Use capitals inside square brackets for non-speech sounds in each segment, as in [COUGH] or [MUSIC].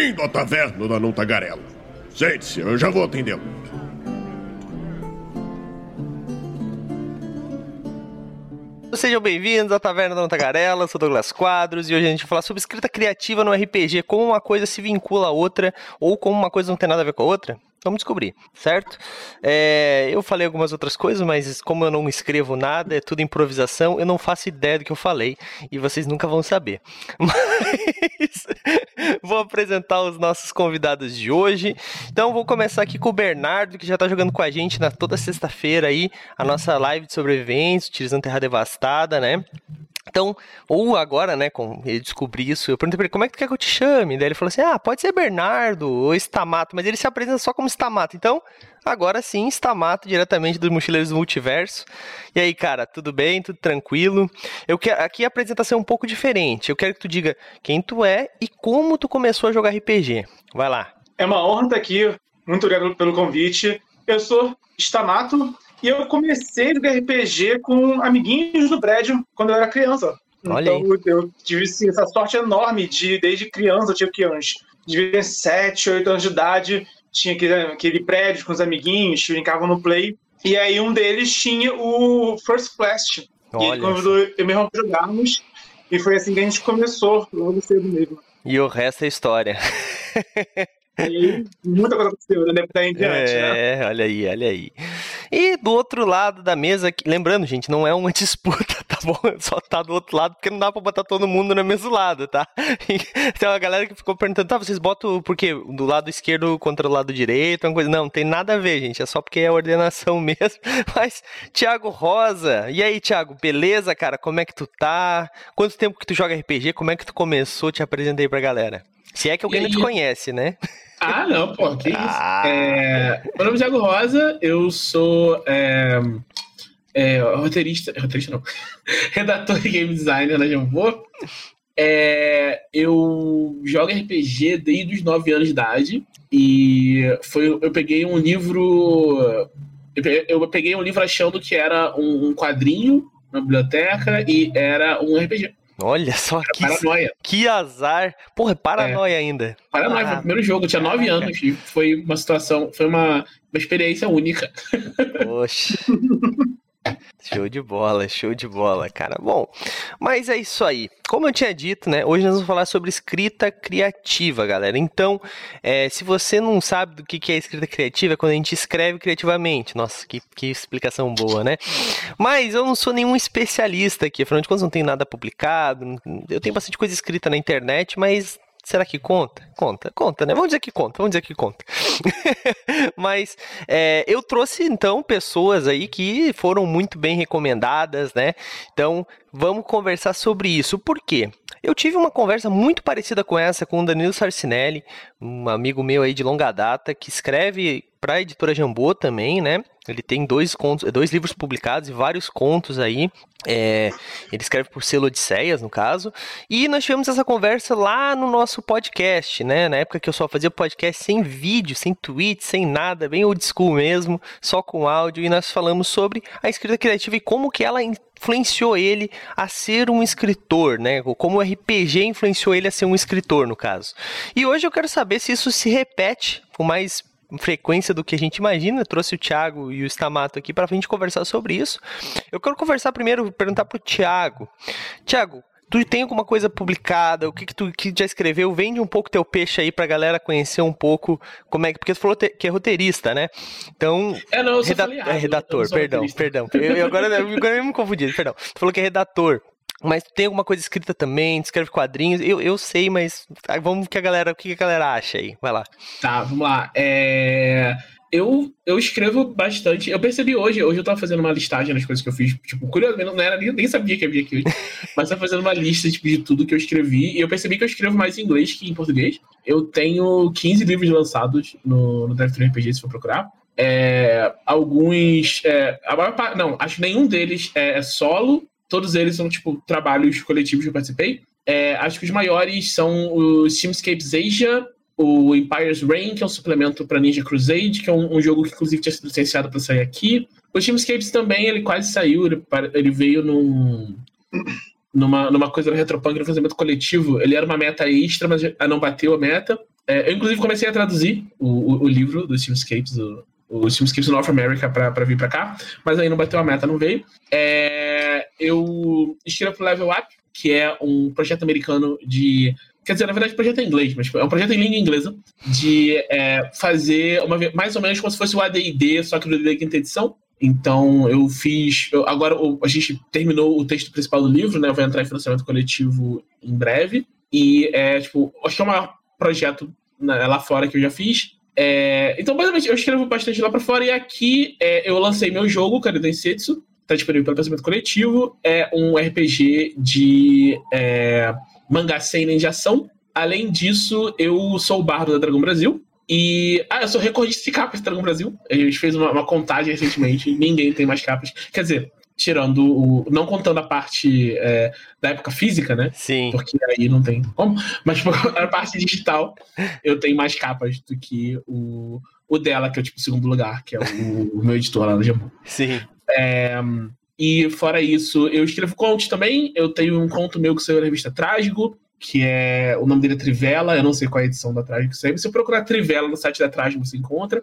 Bem-vindo à taverna da Não Tagarela. Sente-se, eu já vou atendê-lo. Sejam bem-vindos à Taverna da Tagarela, sou Douglas Quadros e hoje a gente vai falar sobre escrita criativa no RPG, como uma coisa se vincula à outra ou como uma coisa não tem nada a ver com a outra. Vamos descobrir, certo? É, eu falei algumas outras coisas, mas como eu não escrevo nada, é tudo improvisação, eu não faço ideia do que eu falei e vocês nunca vão saber. [LAUGHS] Mas vou apresentar os nossos convidados de hoje. Então vou começar aqui com o Bernardo, que já está jogando com a gente na toda sexta-feira aí, a nossa live de sobreviventes, utilizando Terra Devastada, né? Então, ou agora, né, com ele descobrir isso, eu perguntei pra ele, como é que tu quer que eu te chame? Daí ele falou assim, ah, pode ser Bernardo ou Stamato, mas ele se apresenta só como Stamato. Então, agora sim, Stamato, diretamente dos Mochileiros do Multiverso. E aí, cara, tudo bem? Tudo tranquilo? Eu quero, aqui a apresentação é um pouco diferente. Eu quero que tu diga quem tu é e como tu começou a jogar RPG. Vai lá. É uma honra estar aqui. Muito obrigado pelo convite. Eu sou Stamato, e eu comecei jogar RPG com amiguinhos do prédio quando eu era criança. Olha então aí. eu tive assim, essa sorte enorme de, desde criança, eu tinha que uns de 7, 8 anos de idade, tinha aquele, aquele prédio com os amiguinhos, brincavam no play. E aí um deles tinha o First Class. Olha. E ele convidou eu mesmo para jogarmos. E foi assim que a gente começou, logo cedo mesmo. E o resto é história. [LAUGHS] E aí, muita coisa aconteceu, né? Daí em diante, é, né? olha aí, olha aí. E do outro lado da mesa, lembrando, gente, não é uma [LAUGHS] disputa, tá bom? Só tá do outro lado porque não dá pra botar todo mundo no mesmo lado, tá? [LAUGHS] Tem uma galera que ficou perguntando, tá, vocês botam por quê? Do lado esquerdo contra o lado direito, uma coisa. Não, não tem nada a ver, gente. É só porque é a ordenação [LAUGHS] mesmo. Mas, Thiago Rosa, e aí, Thiago, beleza, cara? Como é que tu tá? Quanto tempo que tu joga RPG? Como é que tu começou? Te apresentei pra galera. Se é que alguém não te conhece, né? Ah, não, pô, que isso. Ah. É, meu nome é Thiago Rosa, eu sou é, é, roteirista, roteirista não, [LAUGHS] redator e game designer na Jambô. É, eu jogo RPG desde os 9 anos de idade e foi, eu peguei um livro, eu peguei, um livro achando que era um, um quadrinho na biblioteca e era um RPG. Olha só que, Paranoia. que azar. Porra, é paranoia ainda. Paranoia, foi o primeiro jogo, eu tinha 9 anos e foi uma situação, foi uma, uma experiência única. Poxa. [LAUGHS] Show de bola, show de bola, cara. Bom, mas é isso aí. Como eu tinha dito, né? Hoje nós vamos falar sobre escrita criativa, galera. Então, é, se você não sabe do que é escrita criativa, é quando a gente escreve criativamente. Nossa, que, que explicação boa, né? Mas eu não sou nenhum especialista aqui, afinal de contas, não tenho nada publicado. Eu tenho bastante coisa escrita na internet, mas Será que conta? Conta, conta, né? Vamos dizer que conta, vamos dizer que conta. [LAUGHS] Mas é, eu trouxe então pessoas aí que foram muito bem recomendadas, né? Então vamos conversar sobre isso. Por quê? Eu tive uma conversa muito parecida com essa com o Danilo Sarcinelli, um amigo meu aí de longa data, que escreve para a editora Jambô também, né? Ele tem dois contos, dois livros publicados e vários contos aí. É, ele escreve por selo Odisseias, no caso. E nós tivemos essa conversa lá no nosso podcast, né? Na época que eu só fazia podcast sem vídeo, sem tweet, sem nada, bem old school mesmo, só com áudio. E nós falamos sobre a escrita criativa e como que ela influenciou ele a ser um escritor, né? Como o RPG influenciou ele a ser um escritor, no caso. E hoje eu quero saber se isso se repete com mais frequência do que a gente imagina. Eu trouxe o Thiago e o Stamato aqui para a gente conversar sobre isso. Eu quero conversar primeiro, perguntar para o Thiago. Thiago, tu tem alguma coisa publicada? O que, que tu que já escreveu? Vende um pouco teu peixe aí pra galera conhecer um pouco como é que. Porque tu falou te, que é roteirista, né? Então. É, não, eu falei errado, é redator, eu perdão, perdão. Eu, eu agora, eu, agora eu me confundi, perdão. Tu falou que é redator. Mas tem alguma coisa escrita também, escreve quadrinhos. Eu, eu sei, mas ah, vamos que a galera, o que a galera acha aí? Vai lá. Tá, vamos lá. É, Eu, eu escrevo bastante. Eu percebi hoje, hoje eu tava fazendo uma listagem das coisas que eu fiz. Tipo, curiosamente, não era, nem, nem sabia que havia aqui hoje. [LAUGHS] mas tava fazendo uma lista tipo, de tudo que eu escrevi. E eu percebi que eu escrevo mais em inglês que em português. Eu tenho 15 livros lançados no, no Drive RPG, se for procurar. É, alguns. é, a maior parte. Não, acho que nenhum deles é, é solo. Todos eles são, tipo, trabalhos coletivos que eu participei. É, acho que os maiores são o Steamscapes Asia, o Empire's Reign, que é um suplemento para Ninja Crusade, que é um, um jogo que inclusive tinha sido licenciado para sair aqui. O Steamscapes também, ele quase saiu, ele, ele veio num, numa, numa coisa no Retropunk, no financiamento coletivo. Ele era uma meta extra, mas não bateu a meta. É, eu, inclusive, comecei a traduzir o, o, o livro dos Simscapes, o, o Simscapes North America, para vir para cá, mas aí não bateu a meta, não veio. É, eu escrevo pro Level Up, que é um projeto americano de Quer dizer, na verdade, o projeto é em inglês, mas é um projeto em língua inglesa de é, fazer uma, mais ou menos como se fosse o ADD, só que do ADD quinta edição. Então, eu fiz. Eu, agora, a gente terminou o texto principal do livro, né? Vai entrar em financiamento coletivo em breve. E é, tipo, acho que é o maior projeto né, lá fora que eu já fiz. É, então, basicamente, eu escrevo bastante lá para fora. E aqui é, eu lancei meu jogo, Karidan Setsu. Tá disponível pelo pensamento coletivo. É um RPG de é, mangá seinen de ação. Além disso, eu sou o bardo da Dragão Brasil. E. Ah, eu sou recordista de capas da Dragão Brasil. A gente fez uma, uma contagem recentemente. [LAUGHS] ninguém tem mais capas. Quer dizer, tirando o. Não contando a parte é, da época física, né? Sim. Porque aí não tem como. Mas [LAUGHS] a parte digital, eu tenho mais capas do que o, o dela, que é o tipo segundo lugar, que é o, o meu editor lá no Jambu. Sim. É, e fora isso, eu escrevo contos também. Eu tenho um conto meu que saiu na revista Trágico que é. O nome dele é Trivela, eu não sei qual é a edição da Trágico sempre. Se você procurar Trivela no site da Trágico, você encontra.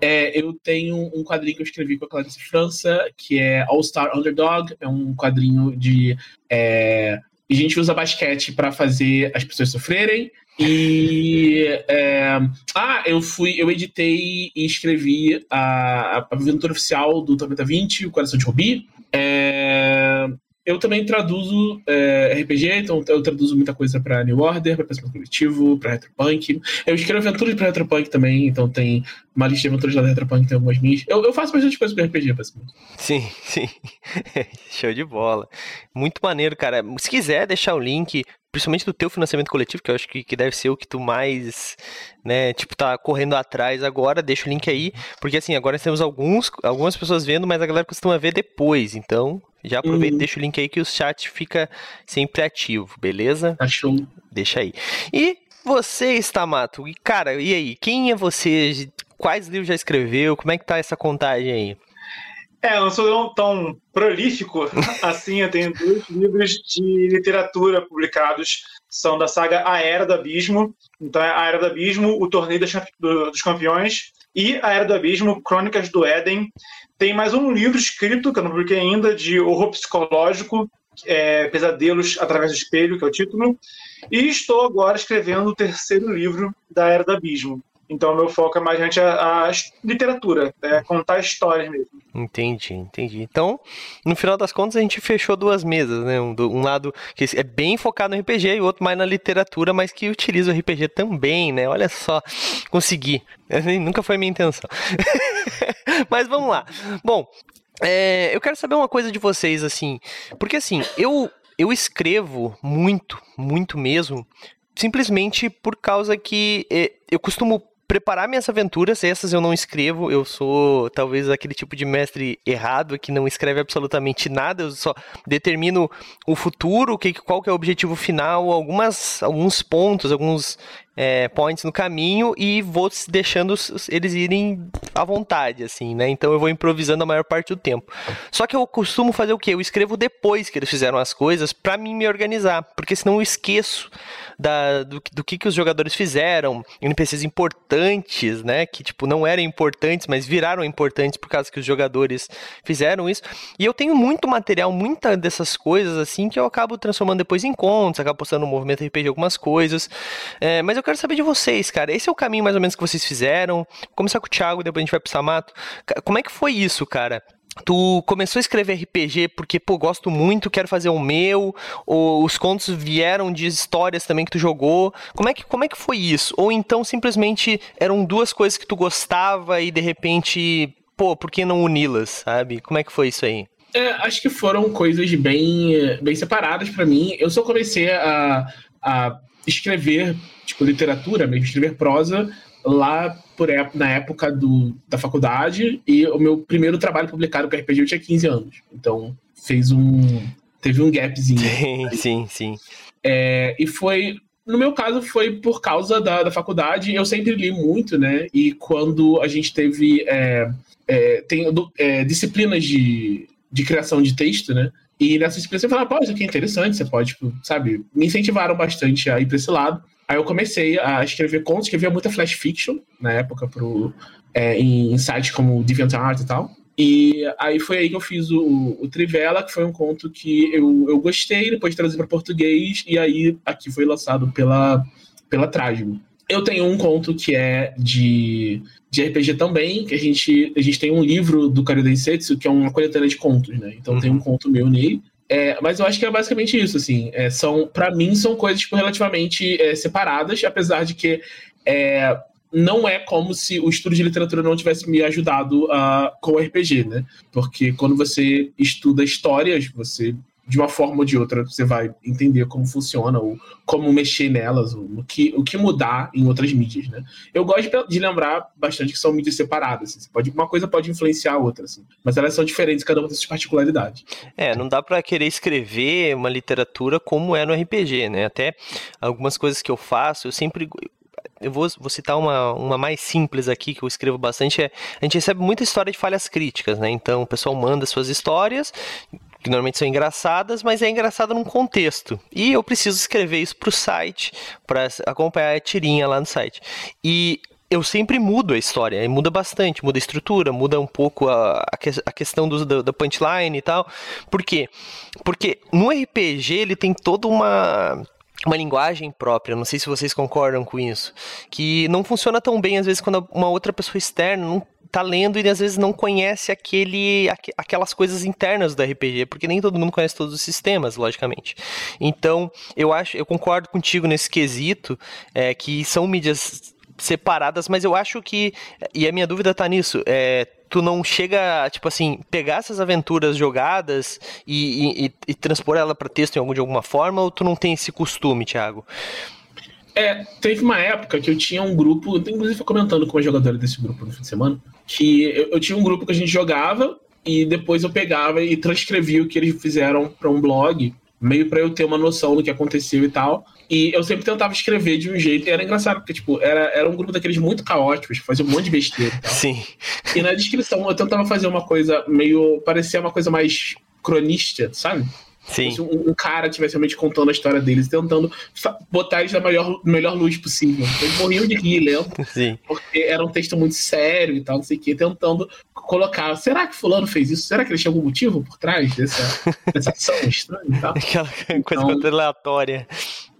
É, eu tenho um quadrinho que eu escrevi com a Clarice França, que é All Star Underdog, é um quadrinho de. É, a gente usa basquete para fazer as pessoas sofrerem. E é, ah, eu fui, eu editei e escrevi a, a aventura oficial do Tormenta 20, o Coração de Rubi. É, eu também traduzo é, RPG, então eu traduzo muita coisa para New Order, para Pensamento Coletivo, para Retropunk. Eu escrevo aventuras para Retropunk também, então tem uma lista de aventuras da Retropunk, tem algumas minhas. Eu, eu faço bastante coisa com RPG, basicamente. Sim, sim. [LAUGHS] Show de bola. Muito maneiro, cara. Se quiser deixar o link, principalmente do teu financiamento coletivo, que eu acho que, que deve ser o que tu mais, né, tipo, tá correndo atrás agora, deixa o link aí, porque assim, agora nós temos alguns, algumas pessoas vendo, mas a galera costuma ver depois, então já aproveita e uhum. deixa o link aí que o chat fica sempre ativo, beleza? Achou. Deixa aí. E você, Stamato, cara, e aí? Quem é você? Quais livros já escreveu? Como é que tá essa contagem aí? É, eu não sou tão prolífico [LAUGHS] assim, eu tenho dois livros de literatura publicados, são da saga A Era do Abismo, então é A Era do Abismo, O Torneio dos Campeões, e A Era do Abismo, Crônicas do Éden, tem mais um livro escrito, que eu não publiquei ainda, de horror psicológico, é, Pesadelos através do Espelho, que é o título. E estou agora escrevendo o terceiro livro da Era do Abismo. Então, meu foco é mais gente a, a literatura, é contar histórias mesmo. Entendi, entendi. Então, no final das contas, a gente fechou duas mesas, né? Um, um lado que é bem focado no RPG e o outro mais na literatura, mas que utiliza o RPG também, né? Olha só, consegui. [LAUGHS] Nunca foi minha intenção. [LAUGHS] mas vamos lá. Bom, é, eu quero saber uma coisa de vocês, assim, porque assim, eu, eu escrevo muito, muito mesmo, simplesmente por causa que é, eu costumo preparar minhas aventuras, essas eu não escrevo, eu sou talvez aquele tipo de mestre errado que não escreve absolutamente nada, eu só determino o futuro, que, qual que é o objetivo final, algumas, alguns pontos, alguns é, points no caminho e vou deixando eles irem à vontade, assim, né? Então eu vou improvisando a maior parte do tempo. Só que eu costumo fazer o quê? Eu escrevo depois que eles fizeram as coisas para mim me organizar, porque senão eu esqueço da, do, do que, que os jogadores fizeram, NPCs importantes, né? Que, tipo, não eram importantes, mas viraram importantes por causa que os jogadores fizeram isso. E eu tenho muito material, muita dessas coisas, assim, que eu acabo transformando depois em contos, acabo postando no movimento RPG algumas coisas. É, mas eu quero saber de vocês, cara. Esse é o caminho mais ou menos que vocês fizeram. Vou começar com o Thiago, depois a gente vai pro Samato. Como é que foi isso, cara? Tu começou a escrever RPG porque, pô, gosto muito, quero fazer o meu, ou os contos vieram de histórias também que tu jogou. Como é que, como é que foi isso? Ou então simplesmente eram duas coisas que tu gostava e de repente, pô, por que não uni-las, sabe? Como é que foi isso aí? É, acho que foram coisas bem, bem separadas para mim. Eu só comecei a, a escrever, tipo, literatura mesmo, escrever prosa lá por, na época do, da faculdade e o meu primeiro trabalho publicado com RPG eu tinha 15 anos. Então fez um. Teve um gapzinho. [LAUGHS] Sim, sim, sim. É, e foi. No meu caso, foi por causa da, da faculdade. Eu sempre li muito, né? E quando a gente teve. É, é, tem é, disciplinas de, de criação de texto, né? E nessa disciplina você fala, pô, isso aqui é interessante, você pode, tipo, sabe? Me incentivaram bastante a ir para esse lado. Aí eu comecei a escrever contos, escrevia muita flash fiction na época pro, é, em sites como DeviantArt e tal. E aí foi aí que eu fiz o, o Trivela, que foi um conto que eu, eu gostei, depois trazer para português, e aí aqui foi lançado pela, pela Trágico. Eu tenho um conto que é de, de RPG também, que a gente, a gente tem um livro do Kari Densetsu, que é uma coletânea de contos, né? Então uhum. tem um conto meu nele. É, mas eu acho que é basicamente isso, assim. É, são, para mim, são coisas tipo, relativamente é, separadas, apesar de que é, não é como se o estudo de literatura não tivesse me ajudado uh, com o RPG, né? Porque quando você estuda histórias, você de uma forma ou de outra você vai entender como funciona ou como mexer nelas, o que, o que mudar em outras mídias, né? Eu gosto de lembrar bastante que são mídias separadas, assim, pode, uma coisa pode influenciar a outra, assim, mas elas são diferentes, cada uma tem suas particularidades. É, não dá para querer escrever uma literatura como é no RPG, né? Até algumas coisas que eu faço, eu sempre eu vou, vou citar uma, uma mais simples aqui, que eu escrevo bastante, é, a gente recebe muita história de falhas críticas, né? Então o pessoal manda suas histórias, que normalmente são engraçadas, mas é engraçada num contexto. E eu preciso escrever isso para o site, para acompanhar a tirinha lá no site. E eu sempre mudo a história, e muda bastante, muda a estrutura, muda um pouco a, a, questão do, da, da punchline e tal. Por quê? Porque no RPG ele tem toda uma uma linguagem própria, não sei se vocês concordam com isso, que não funciona tão bem às vezes quando uma outra pessoa externa não tá lendo e às vezes não conhece aquele, aquelas coisas internas do RPG, porque nem todo mundo conhece todos os sistemas, logicamente. Então, eu acho, eu concordo contigo nesse quesito, é, que são mídias separadas, mas eu acho que, e a minha dúvida tá nisso, é, tu não chega, tipo assim, pegar essas aventuras jogadas e, e, e transpor ela para texto em algum, de alguma forma, ou tu não tem esse costume, Thiago? É, teve uma época que eu tinha um grupo, inclusive comentando com uma jogadora desse grupo no fim de semana, que eu, eu tinha um grupo que a gente jogava e depois eu pegava e transcrevia o que eles fizeram para um blog meio para eu ter uma noção do que aconteceu e tal. E eu sempre tentava escrever de um jeito, e era engraçado, porque, tipo, era, era um grupo daqueles muito caóticos, que fazia um monte de besteira e tal. [LAUGHS] Sim. E na descrição eu tentava fazer uma coisa meio. parecia uma coisa mais cronista, sabe? Sim. Se um, um, cara tivesse realmente contando a história deles, tentando botar eles na melhor, melhor luz possível. Eles morriam de rir lendo, [LAUGHS] Sim. porque era um texto muito sério e tal, não sei o quê, tentando colocar. Será que Fulano fez isso? Será que ele tinha algum motivo por trás dessa, dessa ação [LAUGHS] estranha e tal? Aquela coisa então, aleatória.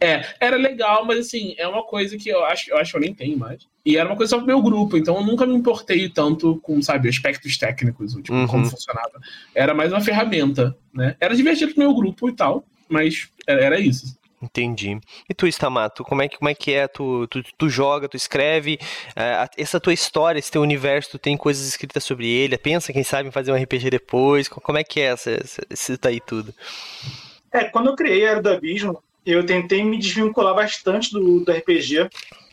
É, era legal, mas assim, é uma coisa que eu acho, eu acho que eu nem tenho mais. E era uma coisa só pro meu grupo, então eu nunca me importei tanto com, sabe, aspectos técnicos, tipo, uhum. como funcionava. Era mais uma ferramenta, né? Era divertido pro meu grupo e tal, mas era, era isso. Entendi. E tu, Stamato, como é que, como é, que é? Tu, tu, tu joga, tu escreve, uh, essa tua história, esse teu universo, tu tem coisas escritas sobre ele, pensa, quem sabe, em fazer um RPG depois, como é que é essa, essa, esse daí tudo? É, quando eu criei a Era do Abismo, eu tentei me desvincular bastante do, do RPG,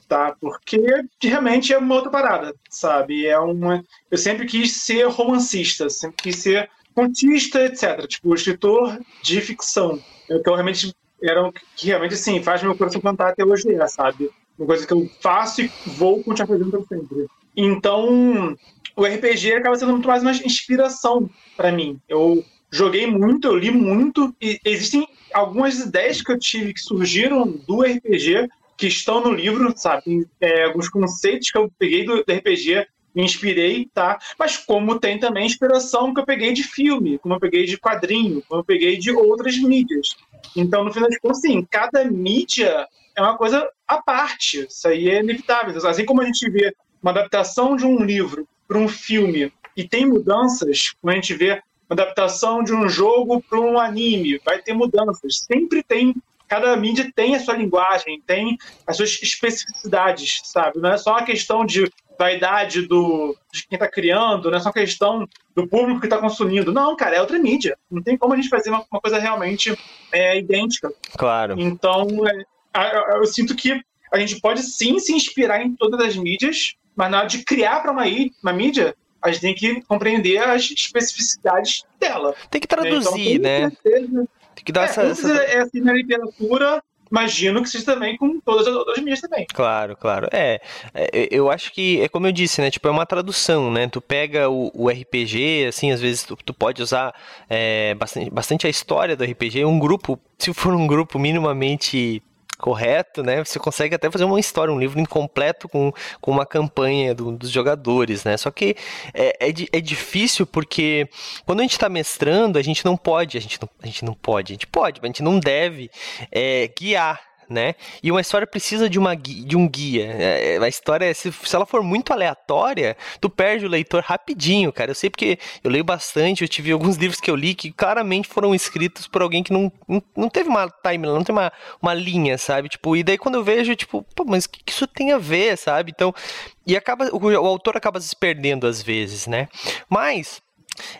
tá? Porque realmente é uma outra parada, sabe? É uma. Eu sempre quis ser romancista, sempre quis ser contista, etc. Tipo, escritor de ficção. Então, realmente, era o que realmente, assim, faz meu coração cantar até hoje, é, sabe? Uma coisa que eu faço e vou continuar fazendo para sempre. Então, o RPG acaba sendo muito mais uma inspiração para mim. Eu joguei muito, eu li muito, e existem algumas ideias que eu tive que surgiram do RPG que estão no livro, sabe? É, alguns conceitos que eu peguei do, do RPG, me inspirei, tá? Mas como tem também inspiração que eu peguei de filme, como eu peguei de quadrinho, como eu peguei de outras mídias. Então, no final de contas, sim, cada mídia é uma coisa à parte. Isso aí é inevitável. Assim como a gente vê uma adaptação de um livro para um filme e tem mudanças, como a gente vê adaptação de um jogo para um anime, vai ter mudanças. Sempre tem, cada mídia tem a sua linguagem, tem as suas especificidades, sabe? Não é só uma questão de vaidade do, de quem está criando, não é só uma questão do público que está consumindo. Não, cara, é outra mídia. Não tem como a gente fazer uma, uma coisa realmente é, idêntica. Claro. Então, é, eu sinto que a gente pode sim se inspirar em todas as mídias, mas na hora de criar para uma, uma mídia, a gente tem que compreender as especificidades dela. Tem que traduzir, né? Então, tem né? Tem que dar é, essa, essa... É assim na literatura, imagino que seja também com todas as outras mídias também. Claro, claro. É, é, eu acho que é como eu disse, né? Tipo, é uma tradução, né? Tu pega o, o RPG, assim, às vezes tu, tu pode usar é, bastante, bastante a história do RPG. Um grupo, se for um grupo minimamente correto, né? Você consegue até fazer uma história, um livro incompleto com, com uma campanha do, dos jogadores, né? Só que é, é, é, difícil porque quando a gente está mestrando, a gente não pode, a gente não, a gente não pode, a gente pode, mas a gente não deve é, guiar né? E uma história precisa de, uma, de um guia. É, a história, se, se ela for muito aleatória, tu perde o leitor rapidinho, cara. Eu sei porque eu leio bastante, eu tive alguns [LAUGHS] livros que eu li que claramente foram escritos por alguém que não, não, não teve uma timeline, não tem uma, uma linha, sabe? Tipo, e daí quando eu vejo, tipo, pô, mas o que, que isso tem a ver, sabe? Então, e acaba, o, o autor acaba se perdendo às vezes, né? Mas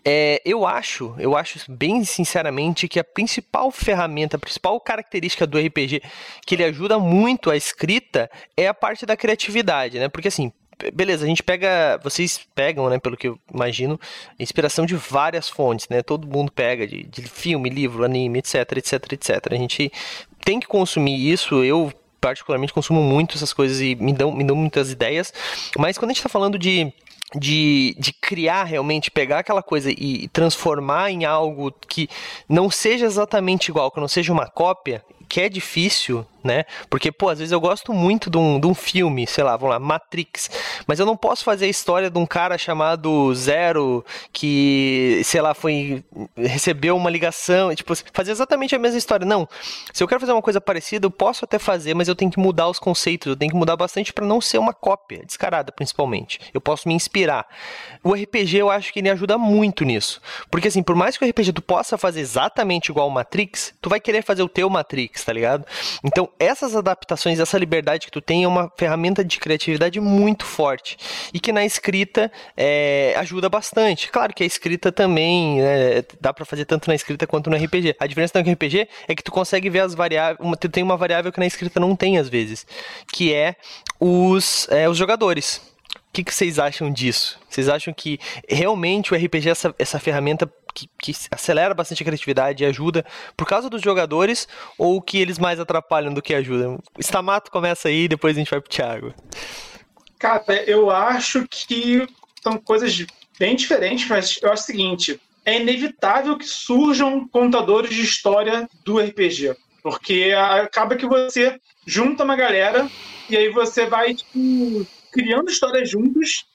é, eu acho, eu acho bem sinceramente que a principal ferramenta, a principal característica do RPG que ele ajuda muito a escrita é a parte da criatividade, né? Porque assim, beleza, a gente pega, vocês pegam, né, pelo que eu imagino, inspiração de várias fontes, né? Todo mundo pega de, de filme, livro, anime, etc, etc, etc. A gente tem que consumir isso. Eu particularmente consumo muito essas coisas e me dão, me dão muitas ideias. Mas quando a gente está falando de de, de criar realmente, pegar aquela coisa e transformar em algo que não seja exatamente igual, que não seja uma cópia, que é difícil, né? Porque, pô, às vezes eu gosto muito de um, de um filme, sei lá, vamos lá, Matrix, mas eu não posso fazer a história de um cara chamado Zero que, sei lá, foi recebeu uma ligação, tipo, fazer exatamente a mesma história. Não. Se eu quero fazer uma coisa parecida, eu posso até fazer, mas eu tenho que mudar os conceitos, eu tenho que mudar bastante para não ser uma cópia, descarada principalmente. Eu posso me inspirar. O RPG eu acho que ele ajuda muito nisso. Porque assim, por mais que o RPG tu possa fazer exatamente igual ao Matrix, tu vai querer fazer o teu Matrix, tá ligado? Então, essas adaptações, essa liberdade que tu tem é uma ferramenta de criatividade muito forte e que na escrita é, ajuda bastante. Claro que a escrita também né, dá para fazer tanto na escrita quanto no RPG. A diferença no RPG é que tu consegue ver as variáveis, tu tem uma variável que na escrita não tem às vezes, que é os, é, os jogadores. O que, que vocês acham disso? Vocês acham que realmente o RPG é essa, essa ferramenta que, que, acelera bastante a criatividade e ajuda por causa dos jogadores ou que eles mais atrapalham do que ajudam? Stamato começa aí, depois a gente vai pro Thiago. Cara, eu acho que são coisas bem diferentes, mas eu acho o seguinte: é inevitável que surjam contadores de história do RPG. Porque acaba que você junta uma galera e aí você vai tipo, criando histórias juntos.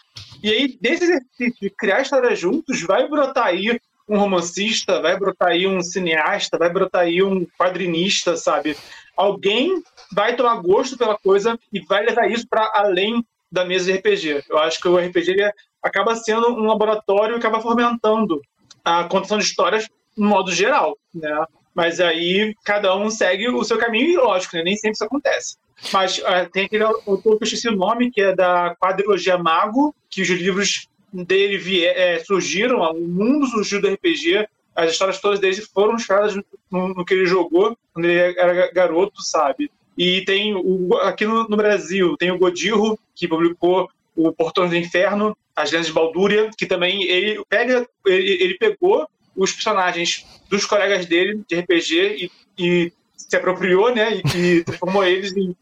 E aí, desse exercício de criar histórias juntos, vai brotar aí um romancista, vai brotar aí um cineasta, vai brotar aí um quadrinista, sabe? Alguém vai tomar gosto pela coisa e vai levar isso para além da mesa de RPG. Eu acho que o RPG acaba sendo um laboratório e acaba fomentando a contação de histórias no modo geral, né? Mas aí cada um segue o seu caminho e lógico, né? nem sempre isso acontece. Mas uh, tem aquele autor que eu esqueci o nome, que é da quadrilogia Mago, que os livros dele vier, é, surgiram, o mundo surgiu do RPG, as histórias todas dele foram inspiradas no, no, que ele jogou quando ele era garoto, sabe? E tem o, aqui no, no, Brasil, tem o Godirro, que publicou o Portões do Inferno, As Lendas de Baldúria, que também ele pega, ele, ele pegou os personagens dos colegas dele de RPG e, e se apropriou, né, e, e transformou eles em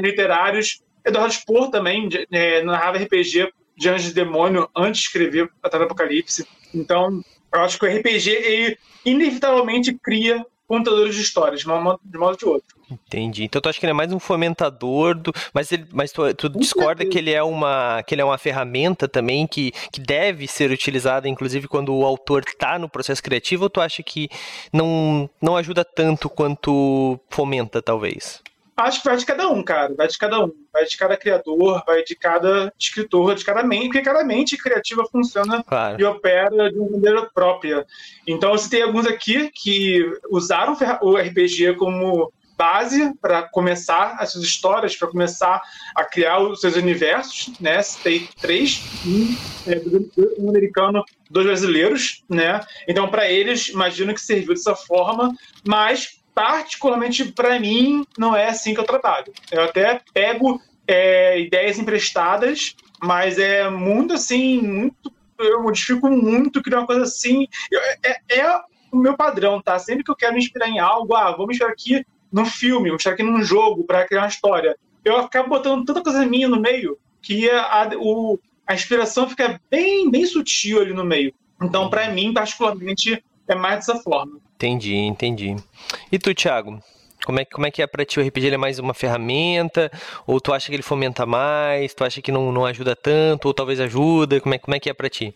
literários. Eduardo Spohr também é, narrava RPG de Anjos e Demônio antes de escrever Batalha do Apocalipse. Então, eu acho que o RPG, ele inevitavelmente cria contadores de histórias, de um modo, de modo ou de outro. Entendi. Então tu acha que ele é mais um fomentador do. Mas, ele, mas tu, tu discorda que ele é uma. que ele é uma ferramenta também que, que deve ser utilizada, inclusive, quando o autor está no processo criativo, ou tu acha que não, não ajuda tanto quanto fomenta, talvez? Acho que vai de cada um, cara. Vai de cada um. Vai de cada criador, vai de cada escritor, de cada mente, porque cada mente criativa funciona claro. e opera de uma maneira própria. Então, você tem alguns aqui que usaram o RPG como base para começar as suas histórias, para começar a criar os seus universos, né? Tem três, um, é, um americano, dois brasileiros, né? Então, para eles, imagino que serviu dessa forma, mas particularmente para mim, não é assim que eu trabalho. Eu até pego é, ideias emprestadas, mas é muito assim, muito. Eu modifico muito, crio uma coisa assim. Eu, é, é, o meu padrão, tá? Sempre que eu quero me inspirar em algo, ah, vou me inspirar aqui num filme, vou me inspirar aqui num jogo para criar uma história. Eu acabo botando tanta coisa minha no meio que a, o, a inspiração fica bem, bem sutil ali no meio. Então, para mim, particularmente, é mais dessa forma. Entendi, entendi. E tu, Thiago? Como é, como é que é pra ti? O RPG é mais uma ferramenta? Ou tu acha que ele fomenta mais? Tu acha que não, não ajuda tanto? Ou talvez ajuda? Como é, como é que é pra ti?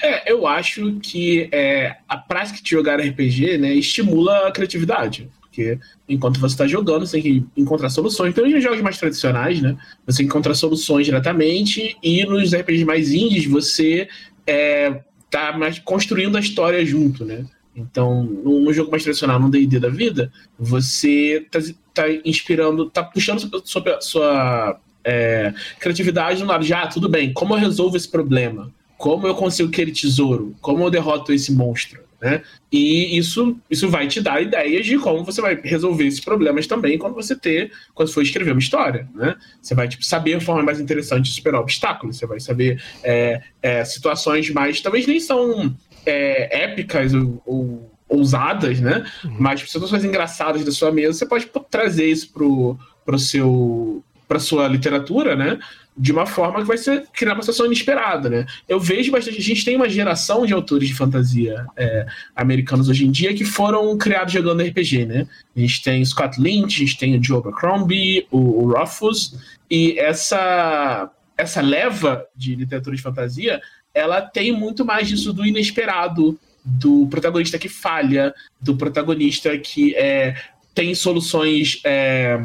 É, eu acho que é, a prática de jogar RPG né, estimula a criatividade. Porque enquanto você está jogando, você tem que encontrar soluções. Então, nos jogos mais tradicionais, né? Você encontra soluções diretamente, e nos RPGs mais indies, você é, tá mais construindo a história junto, né? Então, no, jogo mais tradicional, no D&D da vida, você tá, tá, inspirando, tá puxando sobre a sua é, criatividade no lado de, ah, tudo bem, como eu resolvo esse problema? Como eu consigo aquele tesouro? Como eu derroto esse monstro? Né? E isso, isso vai te dar ideias de como você vai resolver esses problemas também quando você ter, quando for escrever uma história. Né? Você vai tipo, saber a forma mais interessante de superar obstáculos, você vai saber é, é, situações mais. talvez nem são é, épicas ou, ou, ousadas, né? Uhum. Mas situações engraçadas da sua mesa, você pode trazer isso pro, pro seu para sua literatura, né? de uma forma que vai ser criar uma situação inesperada, né? Eu vejo bastante. A gente tem uma geração de autores de fantasia é, americanos hoje em dia que foram criados jogando RPG, né? A gente tem Scott Lynch, a gente tem o Joe Abercrombie, o, o Ruffus, e essa essa leva de literatura de fantasia, ela tem muito mais disso do inesperado, do protagonista que falha, do protagonista que é, tem soluções é,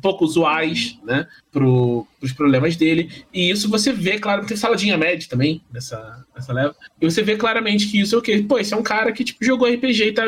pouco usuais, né, para os problemas dele. E isso você vê, claro, tem saladinha média também nessa, nessa leva. E você vê claramente que isso é o quê? Pô, esse é um cara que tipo, jogou RPG e tá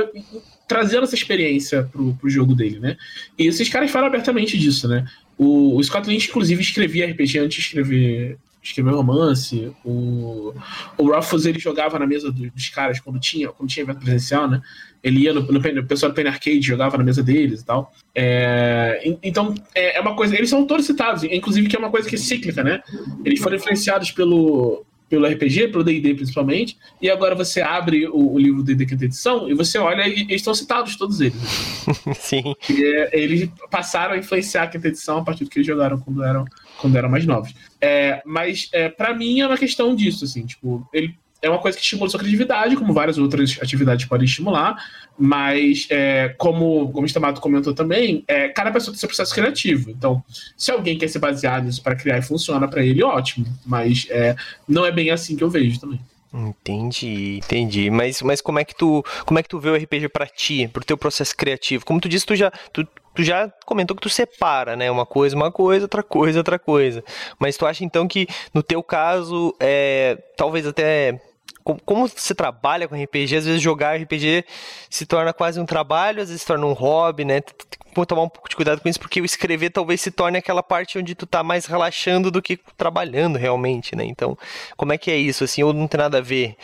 trazendo essa experiência pro, pro jogo dele, né? E esses caras falam abertamente disso, né? O, o Scott Lynch, inclusive, escrevia RPG antes de escrever escreveu romance. O, o Ruffles ele jogava na mesa dos caras quando tinha, quando tinha evento presencial, né? Ele ia no, no, no pessoal do Penny Arcade jogava na mesa deles e tal. É, então, é, é, uma coisa. Eles são todos citados, inclusive que é uma coisa que é cíclica, né? Eles foram influenciados pelo, pelo RPG, pelo D&D principalmente, e agora você abre o, o livro D&D Quinta Edição e você olha e eles estão citados todos eles. [LAUGHS] Sim. E, é, eles passaram a influenciar a Quinta Edição a partir do que eles jogaram quando eram, quando eram mais novos. É, mas é, para mim é uma questão disso, assim, tipo, ele é uma coisa que estimula sua criatividade, como várias outras atividades podem estimular, mas é, como, como o Stamato comentou também, é, cada pessoa tem seu processo criativo. Então, se alguém quer se basear nisso para criar e funciona para ele, ótimo. Mas é, não é bem assim que eu vejo também. Entendi, entendi. Mas, mas como é que tu como é que tu vê o RPG para ti, pro teu processo criativo? Como tu disse, tu já tu, tu já comentou que tu separa, né? Uma coisa, uma coisa, outra coisa, outra coisa. Mas tu acha então que no teu caso, é, talvez até como você trabalha com RPG, às vezes jogar RPG se torna quase um trabalho, às vezes se torna um hobby, né? Tem tomar um pouco de cuidado com isso, porque o escrever talvez se torne aquela parte onde tu tá mais relaxando do que trabalhando realmente, né? Então, como é que é isso, assim, ou não tem nada a ver?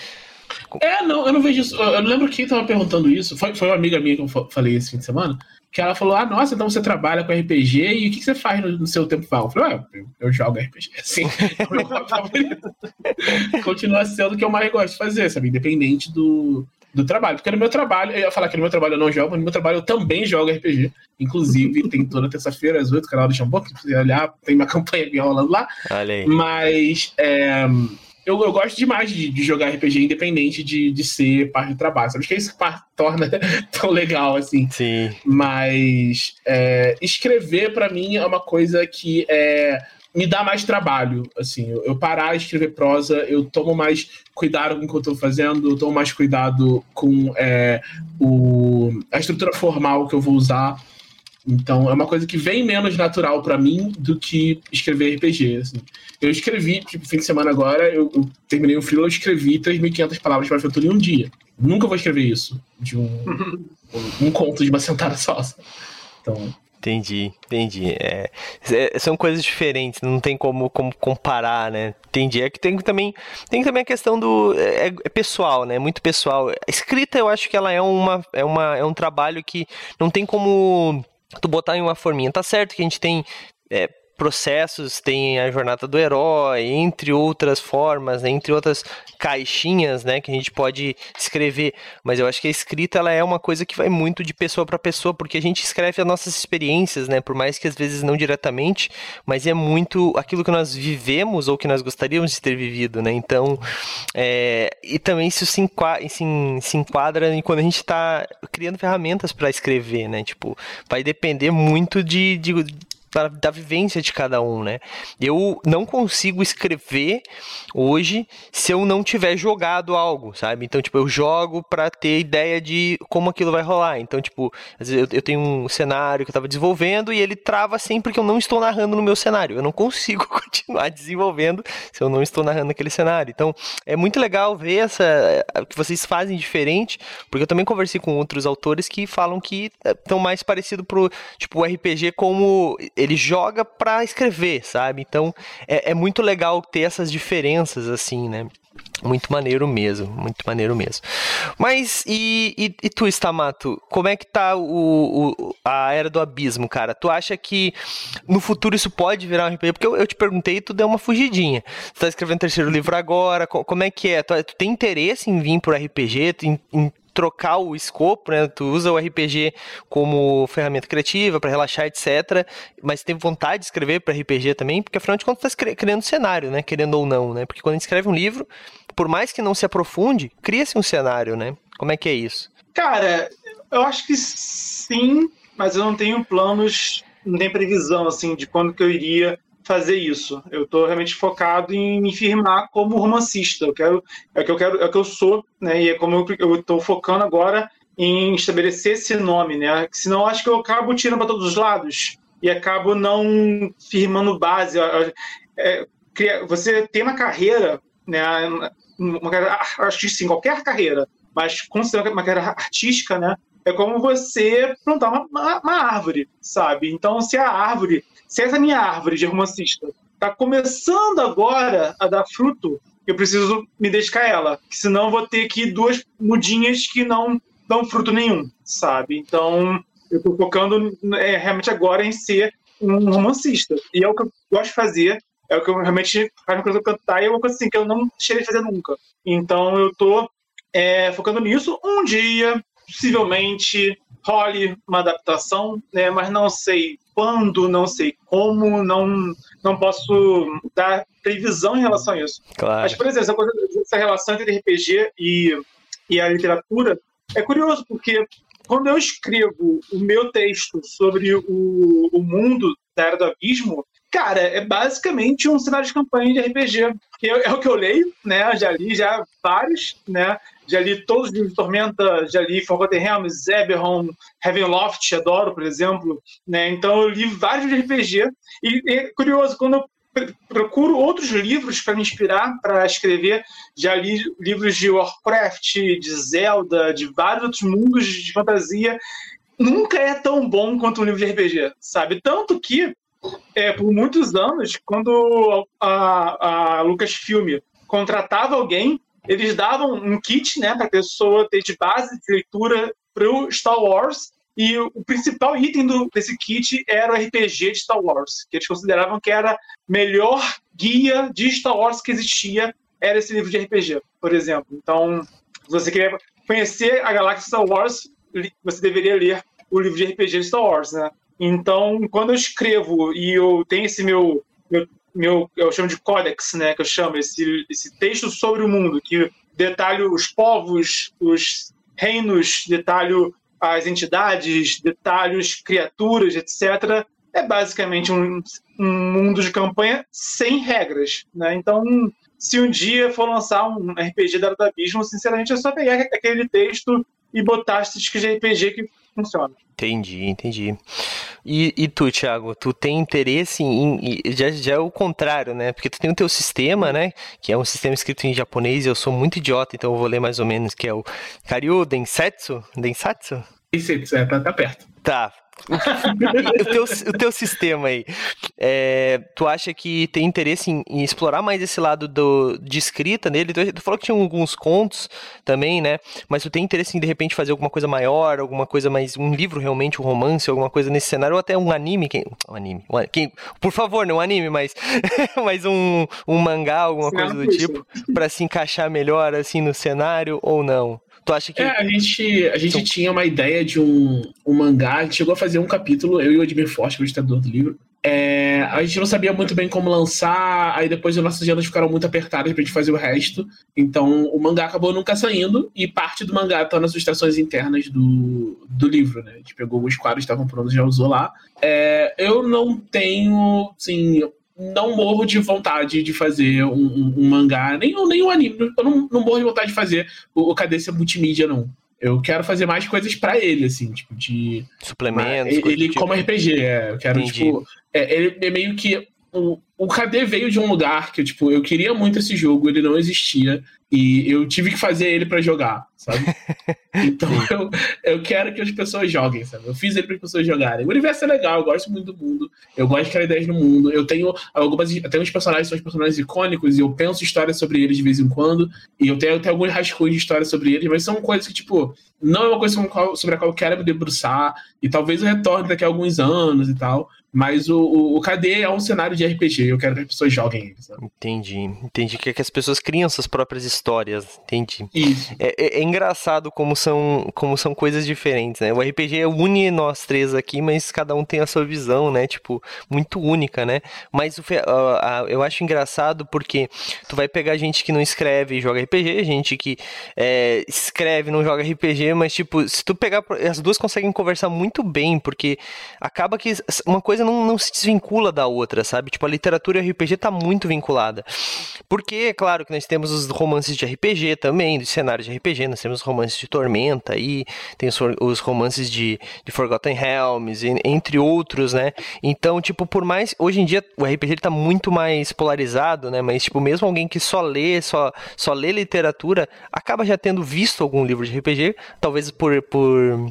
É, não, eu não vejo isso. Eu lembro quem tava perguntando isso, foi, foi uma amiga minha que eu falei esse fim de semana, que ela falou: Ah, nossa, então você trabalha com RPG e o que, que você faz no, no, seu tempo vago? Eu falei: ah, eu, eu, jogo RPG. [LAUGHS] Assim, é [LAUGHS] o meu favorito. Continua sendo o que eu mais gosto de fazer, sabe? Independente do, do trabalho. Porque no meu trabalho, eu ia falar que no meu trabalho eu não jogo, mas no meu trabalho eu também jogo RPG. Inclusive, tem toda terça-feira, às oito, canal do Xambô, que você olhar, tem uma [LAUGHS] campanha minha rolando lá. Olha aí. Mas. É, eu, eu gosto demais de, de, jogar RPG independente de, de ser parte do trabalho. Sabe? Acho que isso torna [LAUGHS] tão legal, assim. Sim. Mas é, escrever, para mim, é uma coisa que é, me dá mais trabalho. Assim, eu, eu, parar de escrever prosa, eu tomo mais cuidado com o que eu tô fazendo, eu tomo mais cuidado com é, o, a estrutura formal que eu vou usar. Então é uma coisa que vem menos natural para mim do que escrever RPG. Assim. Eu escrevi, tipo, fim de semana agora, eu, eu terminei um freela, eu escrevi 3.500 palavras para aventura em um dia. Nunca vou escrever isso de um, [LAUGHS] um conto de uma sentada só. Então, Entendi, entendi. É, é, são coisas diferentes, não tem como, como comparar, né? Entendi. É que tem também, tem também a questão do. É, é, pessoal, né? Muito pessoal. A escrita, eu acho que ela é, uma, é, uma, é um trabalho que não tem como tu botar em uma forminha. Tá certo que a gente tem é, processos, tem a jornada do herói, entre outras formas, né, entre outras caixinhas, né, que a gente pode escrever. Mas eu acho que a escrita ela é uma coisa que vai muito de pessoa para pessoa, porque a gente escreve as nossas experiências, né, por mais que às vezes não diretamente, mas é muito aquilo que nós vivemos ou que nós gostaríamos de ter vivido, né. Então, é, e também isso se enquadra, se, se enquadra em quando a gente está criando ferramentas para escrever, né. Tipo, vai depender muito de, de da, da vivência de cada um, né? Eu não consigo escrever hoje se eu não tiver jogado algo, sabe? Então, tipo, eu jogo para ter ideia de como aquilo vai rolar. Então, tipo, às vezes eu, eu tenho um cenário que eu tava desenvolvendo e ele trava sempre que eu não estou narrando no meu cenário. Eu não consigo [LAUGHS] continuar desenvolvendo se eu não estou narrando aquele cenário. Então, é muito legal ver essa que vocês fazem diferente, porque eu também conversei com outros autores que falam que estão mais parecido pro, tipo, o RPG como ele joga para escrever, sabe? Então é, é, muito legal ter essas diferenças assim, né? Muito maneiro mesmo, muito maneiro mesmo. Mas e, e, e tu, Stamato, como é que tá o, o, a Era do Abismo, cara? Tu acha que no futuro isso pode virar um RPG? Porque eu, eu te perguntei e tu deu uma fugidinha. Tu tá escrevendo terceiro livro agora, como é que é? Tu, tu tem interesse em vir pro RPG? Tu, em, em trocar o escopo, né? Tu usa o RPG como ferramenta criativa para relaxar, etc. Mas tem vontade de escrever para RPG também, porque afinal de contas tu tá criando cenário, né? Querendo ou não, né? Porque quando a gente escreve um livro, por mais que não se aprofunde, cria-se um cenário, né? Como é que é isso? Cara, eu acho que sim, mas eu não tenho planos, não tenho previsão assim de quando que eu iria fazer isso. Eu estou realmente focado em me firmar como romancista. Eu quero, é o que eu quero, é o que eu sou, né? E é como eu estou focando agora em estabelecer esse nome, né? Senão acho que eu acabo tirando para todos os lados e acabo não firmando base. É, você tem uma carreira, né? Uma carreira artística, em qualquer carreira, mas considerando uma carreira artística, né? É como você plantar uma, uma, uma árvore, sabe? Então, se a árvore se essa minha árvore de romancista está começando agora a dar fruto, eu preciso me dedicar a ela, senão vou ter que duas mudinhas que não dão fruto nenhum, sabe? Então, eu estou focando é, realmente agora em ser um romancista. E é o que eu gosto de fazer, é o que eu realmente faz uma coisa cantar e é uma coisa assim que eu não cheguei a fazer nunca. Então, eu estou é, focando nisso. Um dia, possivelmente, role uma adaptação, né? mas não sei quando, não sei como, não, não posso dar previsão em relação a isso. Claro. Mas, por exemplo, essa, coisa, essa relação entre RPG e, e a literatura é curioso, porque quando eu escrevo o meu texto sobre o, o mundo da Era do Abismo, cara, é basicamente um cenário de campanha de RPG. Que é, é o que eu leio, né? Já li já vários, né? já li todos os livros de Tormenta, já li Forgotten Realms, Eberron, Heavenloft, adoro, por exemplo, né? Então eu li vários de RPG e é curioso, quando eu procuro outros livros para me inspirar para escrever, já li livros de Warcraft, de Zelda, de vários outros mundos de fantasia, nunca é tão bom quanto um livro de RPG, sabe? Tanto que é, por muitos anos, quando a, a Lucasfilm contratava alguém eles davam um kit, né, para a pessoa ter de base de leitura para o Star Wars. E o principal item do, desse kit era o RPG de Star Wars, que eles consideravam que era melhor guia de Star Wars que existia, era esse livro de RPG, por exemplo. Então, se você quer conhecer a galáxia Star Wars, você deveria ler o livro de RPG de Star Wars, né? Então, quando eu escrevo e eu tenho esse meu, meu meu, eu chamo de códex, né, que eu chamo esse, esse texto sobre o mundo, que detalha os povos, os reinos, detalha as entidades, detalha as criaturas, etc. É basicamente um, um mundo de campanha sem regras, né? Então, se um dia for lançar um RPG da do Abismo, sinceramente, é só pegar aquele texto e botar as de RPG que funciona. Entendi, entendi. E, e tu, Thiago, tu tem interesse em, em. já, já é o contrário, né? Porque tu tem o teu sistema, né? Que é um sistema escrito em japonês e eu sou muito idiota, então eu vou ler mais ou menos, que é o Karyu Densetsu? Densatsu? Densetsu, é, tá, tá perto. Tá, [LAUGHS] o, teu, o teu sistema aí, é, tu acha que tem interesse em, em, explorar mais esse lado do, de escrita nele? Tu, tu, falou que tinha alguns contos também, né? Mas tu tem interesse em, de repente, fazer alguma coisa maior, alguma coisa mais... Um livro, realmente, um romance, alguma coisa nesse cenário, ou até um anime, quem, um anime, um, quem, por favor, não um anime, mas, [LAUGHS] mas um, um mangá, alguma coisa do tipo, para se encaixar melhor, assim, no cenário, ou não? Tu acha que. É, a gente, a gente tinha uma ideia de um, um mangá, a gente chegou a fazer um capítulo, eu e o Edmir Forte, o editador do livro. É, a gente não sabia muito bem como lançar, aí depois as nossas agendas ficaram muito apertadas pra gente fazer o resto. Então o mangá acabou nunca saindo, e parte do mangá tá nas ilustrações internas do, do livro, né? A gente pegou os quadros que estavam prontos e já usou lá. É, eu não tenho, assim, não morro de vontade de fazer um, um, um mangá, nem, nem um anime. Eu não, não morro de vontade de fazer o, o Cadência Multimídia, não. Eu quero fazer mais coisas para ele, assim, tipo, de. Suplementos. Ele, como tipo. RPG, é. Eu quero, Entendi. tipo. É, ele é meio que. O, o KD veio de um lugar que, tipo, eu queria muito esse jogo, ele não existia. E eu tive que fazer ele para jogar, sabe? [LAUGHS] Então eu, eu quero que as pessoas joguem, sabe? Eu fiz ele para as pessoas jogarem. O universo é legal, eu gosto muito do mundo, eu gosto de criar ideias no mundo. Eu tenho algumas. Até uns personagens são os personagens icônicos e eu penso histórias sobre eles de vez em quando. E eu tenho, tenho alguns rascunhos de histórias sobre eles, mas são coisas que, tipo, não é uma coisa sobre a qual eu quero me debruçar. E talvez eu retorne daqui a alguns anos e tal. Mas o, o, o KD é um cenário de RPG, eu quero que as pessoas joguem ele, sabe? Entendi. Entendi que, que as pessoas criam suas próprias histórias. Entendi. Isso. É, é, é, engraçado como são, como são coisas diferentes, né? O RPG une nós três aqui, mas cada um tem a sua visão, né? Tipo, muito única, né? Mas o, uh, eu acho engraçado porque tu vai pegar gente que não escreve e joga RPG, gente que é, escreve e não joga RPG, mas, tipo, se tu pegar. As duas conseguem conversar muito bem, porque acaba que uma coisa não, não se desvincula da outra, sabe? Tipo, a literatura e o RPG tá muito vinculada. Porque, é claro que nós temos os romances de RPG também, dos cenários de RPG, nós temos romances de Tormenta aí, tem os, os romances de, de Forgotten Realms, entre outros, né? Então, tipo, por mais. Hoje em dia o RPG ele tá muito mais polarizado, né? Mas, tipo, mesmo alguém que só lê, só, só lê literatura, acaba já tendo visto algum livro de RPG, talvez por, por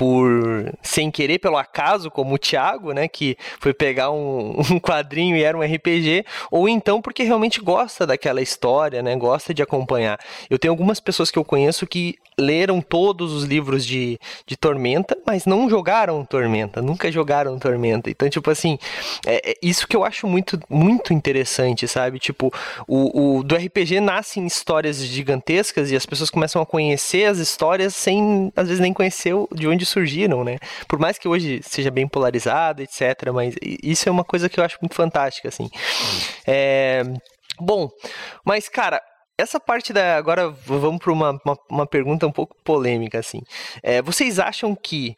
por sem querer, pelo acaso, como o Thiago, né, que foi pegar um, [LAUGHS] um, quadrinho e era um RPG, ou então porque realmente gosta daquela história, né, gosta de acompanhar. Eu tenho algumas pessoas que eu conheço que leram todos os livros de, de Tormenta, mas não jogaram Tormenta, nunca jogaram Tormenta. Então, tipo assim, é, é isso que eu acho muito, muito interessante, sabe? Tipo, o, o do RPG nascem histórias gigantescas e as pessoas começam a conhecer as histórias sem, às vezes, nem conhecer de onde surgiram, né? Por mais que hoje seja bem polarizado, etc. Mas isso é uma coisa que eu acho muito fantástica, assim. É... Bom, mas, cara, essa parte da. Agora vamos para uma, uma, uma, pergunta um pouco polêmica, assim. É, vocês acham que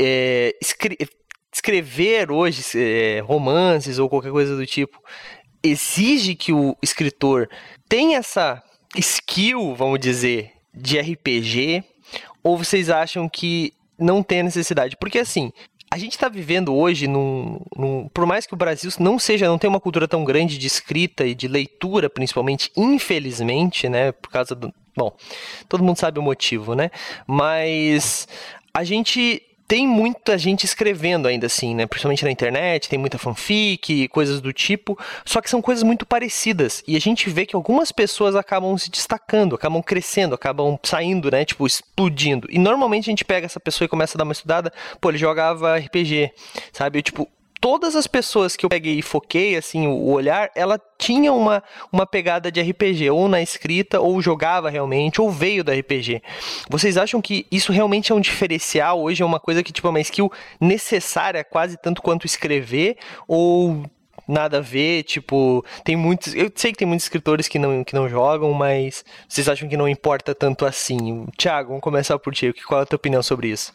é, escre escrever hoje é, romances ou qualquer coisa do tipo exige que o escritor tenha essa skill, vamos dizer, de RPG? Ou vocês acham que não tem a necessidade. Porque assim, a gente está vivendo hoje num, num, Por mais que o Brasil não seja, não tenha uma cultura tão grande de escrita e de leitura, principalmente, infelizmente, né? Por causa do. Bom, todo mundo sabe o motivo, né? Mas a gente tem muita gente escrevendo ainda assim, né? Principalmente na internet, tem muita fanfic, coisas do tipo. Só que são coisas muito parecidas. E a gente vê que algumas pessoas acabam se destacando, acabam crescendo, acabam saindo, né? Tipo, explodindo. E normalmente a gente pega essa pessoa e começa a dar uma estudada. Pô, ele jogava RPG, sabe? Eu, tipo, todas as pessoas que eu peguei e foquei, assim, o olhar, ela tinha uma, uma pegada de RPG, ou na escrita, ou jogava realmente, ou veio da RPG. Vocês acham que isso realmente é um diferencial? Hoje é uma coisa que, tipo, é uma skill necessária, quase tanto quanto escrever, ou nada a ver, tipo, tem muitos, eu sei que tem muitos escritores que não, que não jogam, mas vocês acham que não importa tanto assim? Tiago, vamos começar por ti, qual é a tua opinião sobre isso?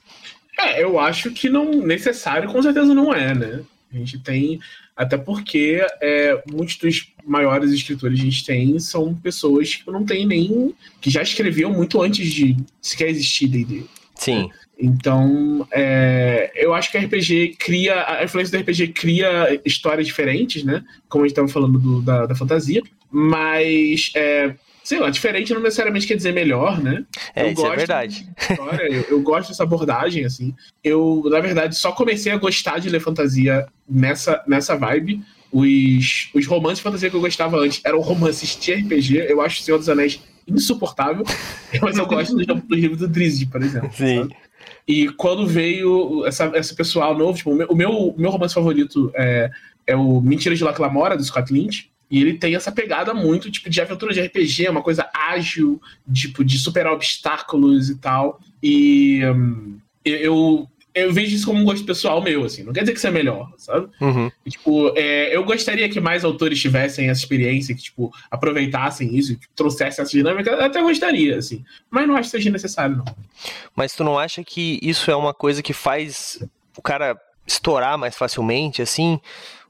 É, eu acho que não necessário, com certeza não é, né? A gente tem, até porque é, muitos dos maiores escritores que a gente tem são pessoas que não tem nem. que já escreviam muito antes de sequer existir D&D. Sim. Então, é, eu acho que a RPG cria. A influência do RPG cria histórias diferentes, né? Como a gente estava falando do, da, da fantasia. Mas é, sei lá, diferente não necessariamente quer dizer melhor, né? É, eu isso é verdade. História, eu, eu, gosto dessa abordagem, assim. Eu, na verdade, só comecei a gostar de ler fantasia nessa, nessa vibe. Os, os romances de fantasia que eu gostava antes eram romances de RPG. Eu acho o Senhor dos Anéis insuportável, [LAUGHS] mas eu gosto do, do livro do Drizzy, por exemplo. Sim. Sabe? E quando veio essa, esse pessoal novo, tipo, o meu, o meu, meu romance favorito é, é o Mentira de Laclamora, do Scott Lynch. E ele tem essa pegada muito, tipo, de aventura de RPG, uma coisa ágil, tipo, de superar obstáculos e tal. E um, eu, eu vejo isso como um gosto pessoal meu, assim. Não quer dizer que isso é melhor, sabe? Uhum. Tipo, é, eu gostaria que mais autores tivessem essa experiência, que, tipo, aproveitassem isso, que trouxessem essa dinâmica. Eu até gostaria, assim. Mas não acho que seja necessário, não. Mas tu não acha que isso é uma coisa que faz o cara estourar mais facilmente, assim?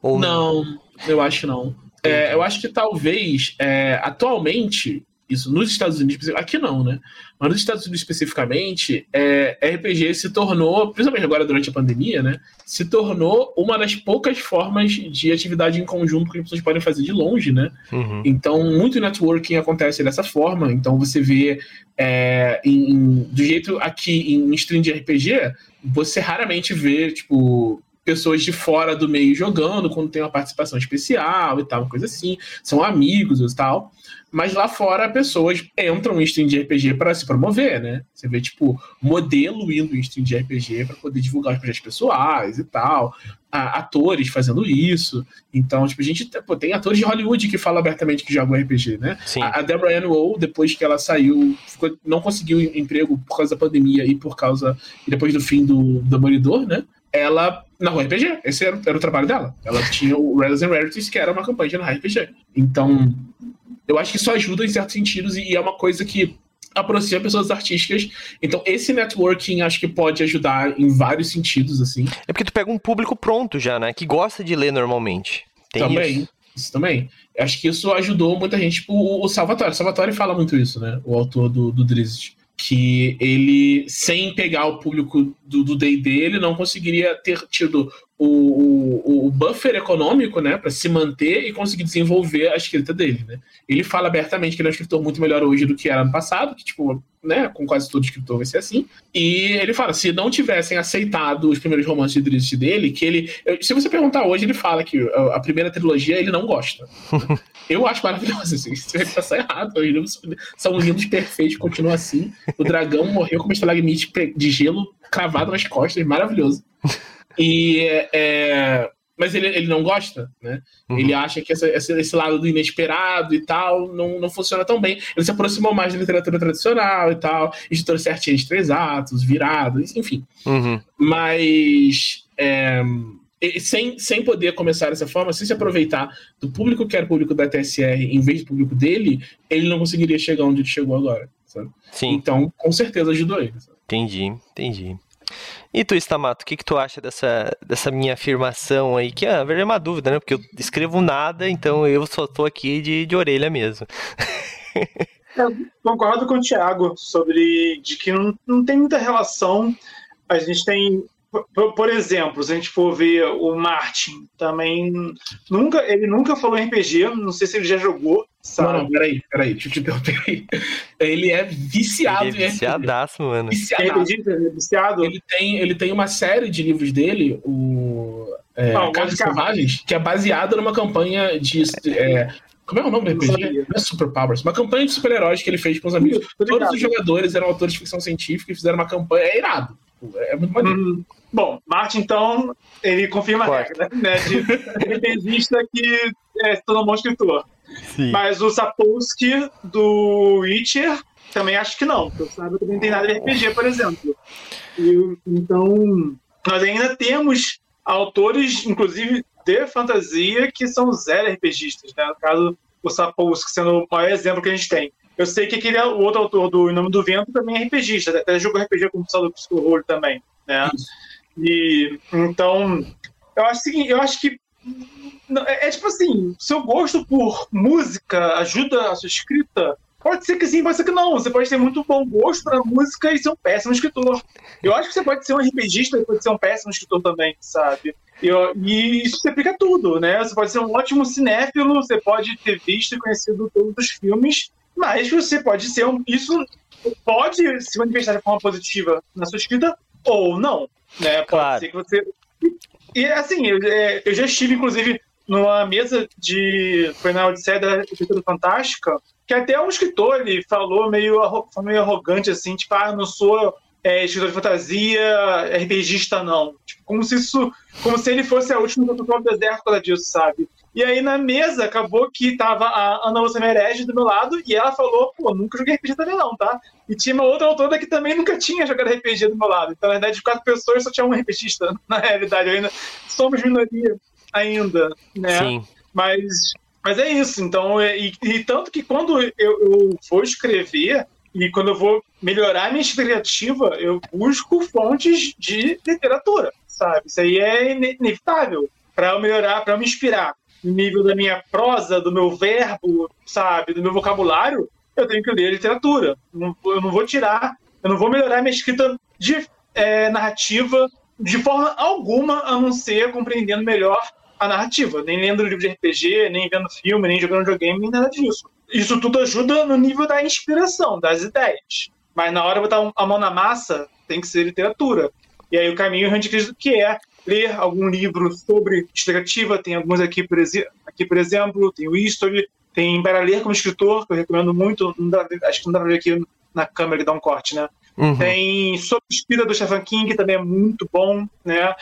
Ou... Não, eu acho não. É, eu acho que talvez, é, atualmente, isso nos Estados Unidos, aqui não, né? Mas nos Estados Unidos especificamente, é, RPG se tornou, principalmente agora durante a pandemia, né? Se tornou uma das poucas formas de atividade em conjunto que as pessoas podem fazer de longe, né? Uhum. Então, muito networking acontece dessa forma. Então, você vê é, em, do jeito aqui em stream de RPG, você raramente vê, tipo, pessoas de fora do meio jogando, quando tem uma participação especial e tal, coisa assim, são amigos e tal. Mas lá fora, pessoas entram em stream de RPG para se promover, né? Você vê, tipo, modelo indo em stream de RPG para poder divulgar os projetos pessoais e tal. atores fazendo isso. Então, tipo, a gente pô, tem atores de Hollywood que falam abertamente que jogam RPG, né? Sim. A, a Deborah Ann Woll, depois que ela saiu, ficou, não conseguiu emprego por causa da pandemia e por causa. E depois do fim do Demolidor, né? Ela na RPG. Esse era, era, o trabalho dela. Ela tinha o Rares and Rarities, que era uma campanha na RPG. Então, eu acho que isso ajuda em certos sentidos e é uma coisa que aproxima pessoas artísticas. Então, esse networking acho que pode ajudar em vários sentidos, assim. É porque tu pega um público pronto já, né? Que gosta de ler normalmente. Tem também, isso. isso também. Acho que isso ajudou muita gente. Tipo, o, o Salvatore. O Salvatore fala muito isso, né? O autor do, do Drizzt. Que ele, sem pegar o público do D&D, ele não conseguiria ter tido o, o, o buffer econômico, né, para se manter e conseguir desenvolver a escrita dele, né. Ele fala abertamente que ele é um escritor muito melhor hoje do que era no passado, que, tipo, né, com quase todo escritor vai ser assim. E ele fala, se não tivessem aceitado os primeiros romances de Drizzt dele, que ele... Se você perguntar hoje, ele fala que a primeira trilogia ele não gosta. [LAUGHS] Eu acho maravilhoso, assim, [LAUGHS] isso vai passar errado. Os livros são lindos, perfeitos, continua assim. O dragão morreu com uma estalagmite de gelo cravado nas costas, maravilhoso. E é, mas ele, ele não gosta, né? Uhum. Ele acha que essa, esse, esse, lado do inesperado e tal não, não funciona tão bem. Ele se aproximou mais da literatura tradicional e tal, editor certinho de três atos, virados, enfim. Uhum. Mas é, sem, sem poder começar dessa forma, sem se aproveitar do público que era o público da TSR em vez do público dele, ele não conseguiria chegar onde ele chegou agora. Sabe? Sim. Então, com certeza ajudou ele. Sabe? Entendi, entendi. E tu, Stamato, o que, que tu acha dessa, dessa minha afirmação aí? Que, ah, é uma dúvida, né? Porque eu escrevo nada, então eu só tô aqui de, de orelha mesmo. [LAUGHS] eu concordo com o Thiago sobre de que não, não tem muita relação. A gente tem por, por, exemplo, se a gente for ver o Martin, também nunca, ele nunca falou RPG, não sei se ele já jogou. Sabe? Não, não, peraí, peraí, deixa eu te interromper aí. Ele é viciado ele é viciadaço, mano. Viciadaço. RPG, é viciado. Ele tem, ele tem uma série de livros dele, o é, ah, Cartas Selvagens, que é baseada numa campanha de. É, como é o nome do RPG? Não é Super Powers. Uma campanha de super-heróis que ele fez com os amigos. Todos os jogadores eram autores de ficção científica e fizeram uma campanha. É irado. É muito maneiro. Hum. Bom, Martin, então, ele confirma a regra, né? De RPGista que é, se tornou um bom escritor. Sim. Mas o Sapolsky do Witcher também acho que não, porque Sábio também não tem nada de RPG, por exemplo. E, então, nós ainda temos autores, inclusive de fantasia, que são zero RPGistas, né? No caso, o Sapolsky sendo o maior exemplo que a gente tem. Eu sei que aquele o outro autor do Em Nome do Vento também é RPGista, até jogou RPG com o pessoal do Psico também, né? Isso. E então, eu acho seguinte, eu acho que é, é, tipo assim, seu gosto por música ajuda a sua escrita. Pode ser que sim, pode ser que não. Você pode ter muito bom gosto para música e ser um péssimo escritor. Eu acho que você pode ser um RPGista e pode ser um péssimo escritor também, sabe? E, e isso se aplica a tudo, né? Você pode ser um ótimo cinéfilo, você pode ter visto e conhecido todos os filmes mas você pode ser um. Isso pode se manifestar de forma positiva na sua escrita ou não. Né? Pode Claro. ser que você. E assim, eu, é, eu já estive, inclusive, numa mesa de. Foi na Odisseia da Escritura Fantástica, que até um escritor ele falou meio, meio arrogante, assim, tipo, ah, não sou é, escritor de fantasia, RPGista, não. Tipo, como se isso. Como se ele fosse a última pessoa do deserto por causa disso, sabe? E aí na mesa acabou que tava a Ana Lúcia Merege do meu lado e ela falou, pô, nunca joguei RPG também não, tá? E tinha uma outra autora que também nunca tinha jogado RPG do meu lado. Então, na verdade, de quatro pessoas só tinha um RPGista, [LAUGHS] na realidade. Ainda somos minoria ainda, né? Sim. Mas, mas é isso. Então, é- e, e tanto que quando eu, eu vou escrever e quando eu vou melhorar minha criativa, eu busco fontes de literatura, sabe? Isso aí é ine- inevitável para eu melhorar, para eu me inspirar nível da minha prosa, do meu verbo, sabe, do meu vocabulário. Eu tenho que ler literatura. Eu não vou tirar, eu não vou melhorar minha escrita de é, narrativa de forma alguma, a não ser compreendendo melhor a narrativa, nem lendo livro de RPG, nem vendo filme, nem jogando videogame, nem nada disso. Isso tudo ajuda no nível da inspiração, das ideias. Mas na hora de botar a mão na massa, tem que ser literatura. E aí o caminho que é ler algum livro sobre explicativa, tem alguns aqui por, aqui, por exemplo, tem o History, tem Para Ler como Escritor, que eu recomendo muito, dá- acho que não dá pra ver aqui na câmera que dá um corte, né? Uhum. Tem Sob Espírita do Stephen King, que também é muito bom, né?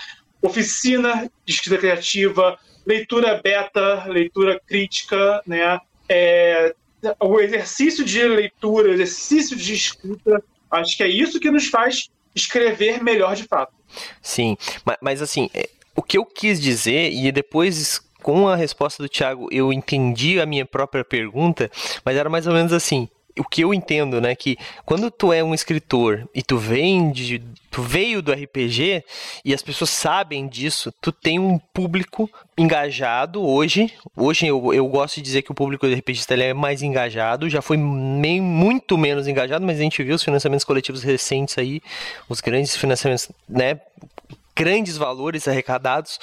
Oficina de escrita criativa, leitura beta, leitura crítica, né? É, o exercício de leitura, o exercício de escrita, acho que é isso que nos faz escrever melhor de fato. Sim, mas, mas assim, é, o que eu quis dizer, e depois com a resposta do Thiago eu entendi a minha própria pergunta, mas era mais ou menos assim. O que eu entendo, né, que quando tu é um escritor e tu vem de, tu veio do RPG e as pessoas sabem disso, tu tem um público engajado hoje. Hoje eu, eu gosto de dizer que o público do RPGista ele é mais engajado, já foi meio, muito menos engajado, mas a gente viu os financiamentos coletivos recentes aí, os grandes financiamentos, né, grandes valores arrecadados,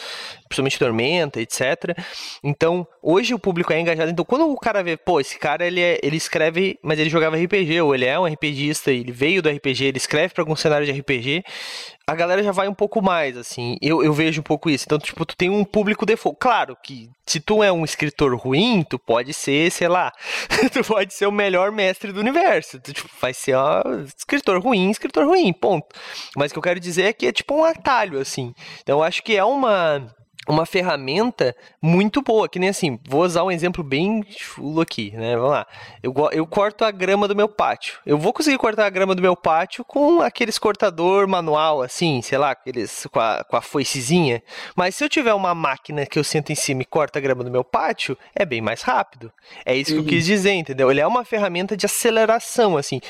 principalmente Tormenta, etc. Então, hoje o público é engajado. Então, quando o cara vê, pô, esse cara ele, é, ele escreve, mas ele jogava RPG, ou ele é um RPGista, ele veio do RPG, ele escreve para algum cenário de RPG, a galera já vai um pouco mais, assim. Eu, eu vejo um pouco isso. Então, tipo, tu tem um público default. Claro que se tu é um escritor ruim, tu pode ser, sei lá, [LAUGHS] tu pode ser o melhor mestre do universo. Tu, tipo, vai ser ó, escritor ruim, escritor ruim, ponto. Mas o que eu quero dizer é que é tipo um atalho, assim. Então, eu acho que é uma uma ferramenta muito boa, que nem assim, vou usar um exemplo bem chulo aqui, né? Vamos lá. Eu, eu corto a grama do meu pátio. Eu vou conseguir cortar a grama do meu pátio com aqueles cortador manual, assim, sei lá, aqueles com a, com a foicezinha. Mas se eu tiver uma máquina que eu sento em cima e corta a grama do meu pátio, é bem mais rápido. É isso que eu quis dizer, entendeu? Ele é uma ferramenta de aceleração, assim.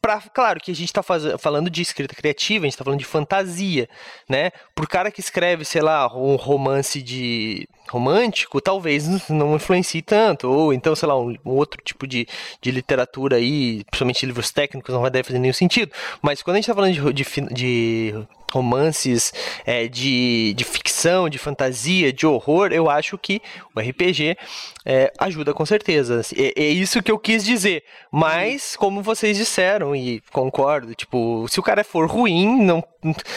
Pra, claro que a gente está falando de escrita criativa, a gente está falando de fantasia, né? Pro cara que escreve, sei lá, um romance de romântico, talvez não influencie tanto, ou então, sei lá, um, um outro tipo de, de literatura aí, principalmente livros técnicos, não vai deve fazer nenhum sentido. Mas quando a gente está falando de, de, de romances é, de, de ficção, de fantasia, de horror, eu acho que o RPG é, ajuda com certeza. assim. É, é isso que eu quis dizer. Mas, como vocês disseram, e concordo, tipo, se o cara for ruim, não,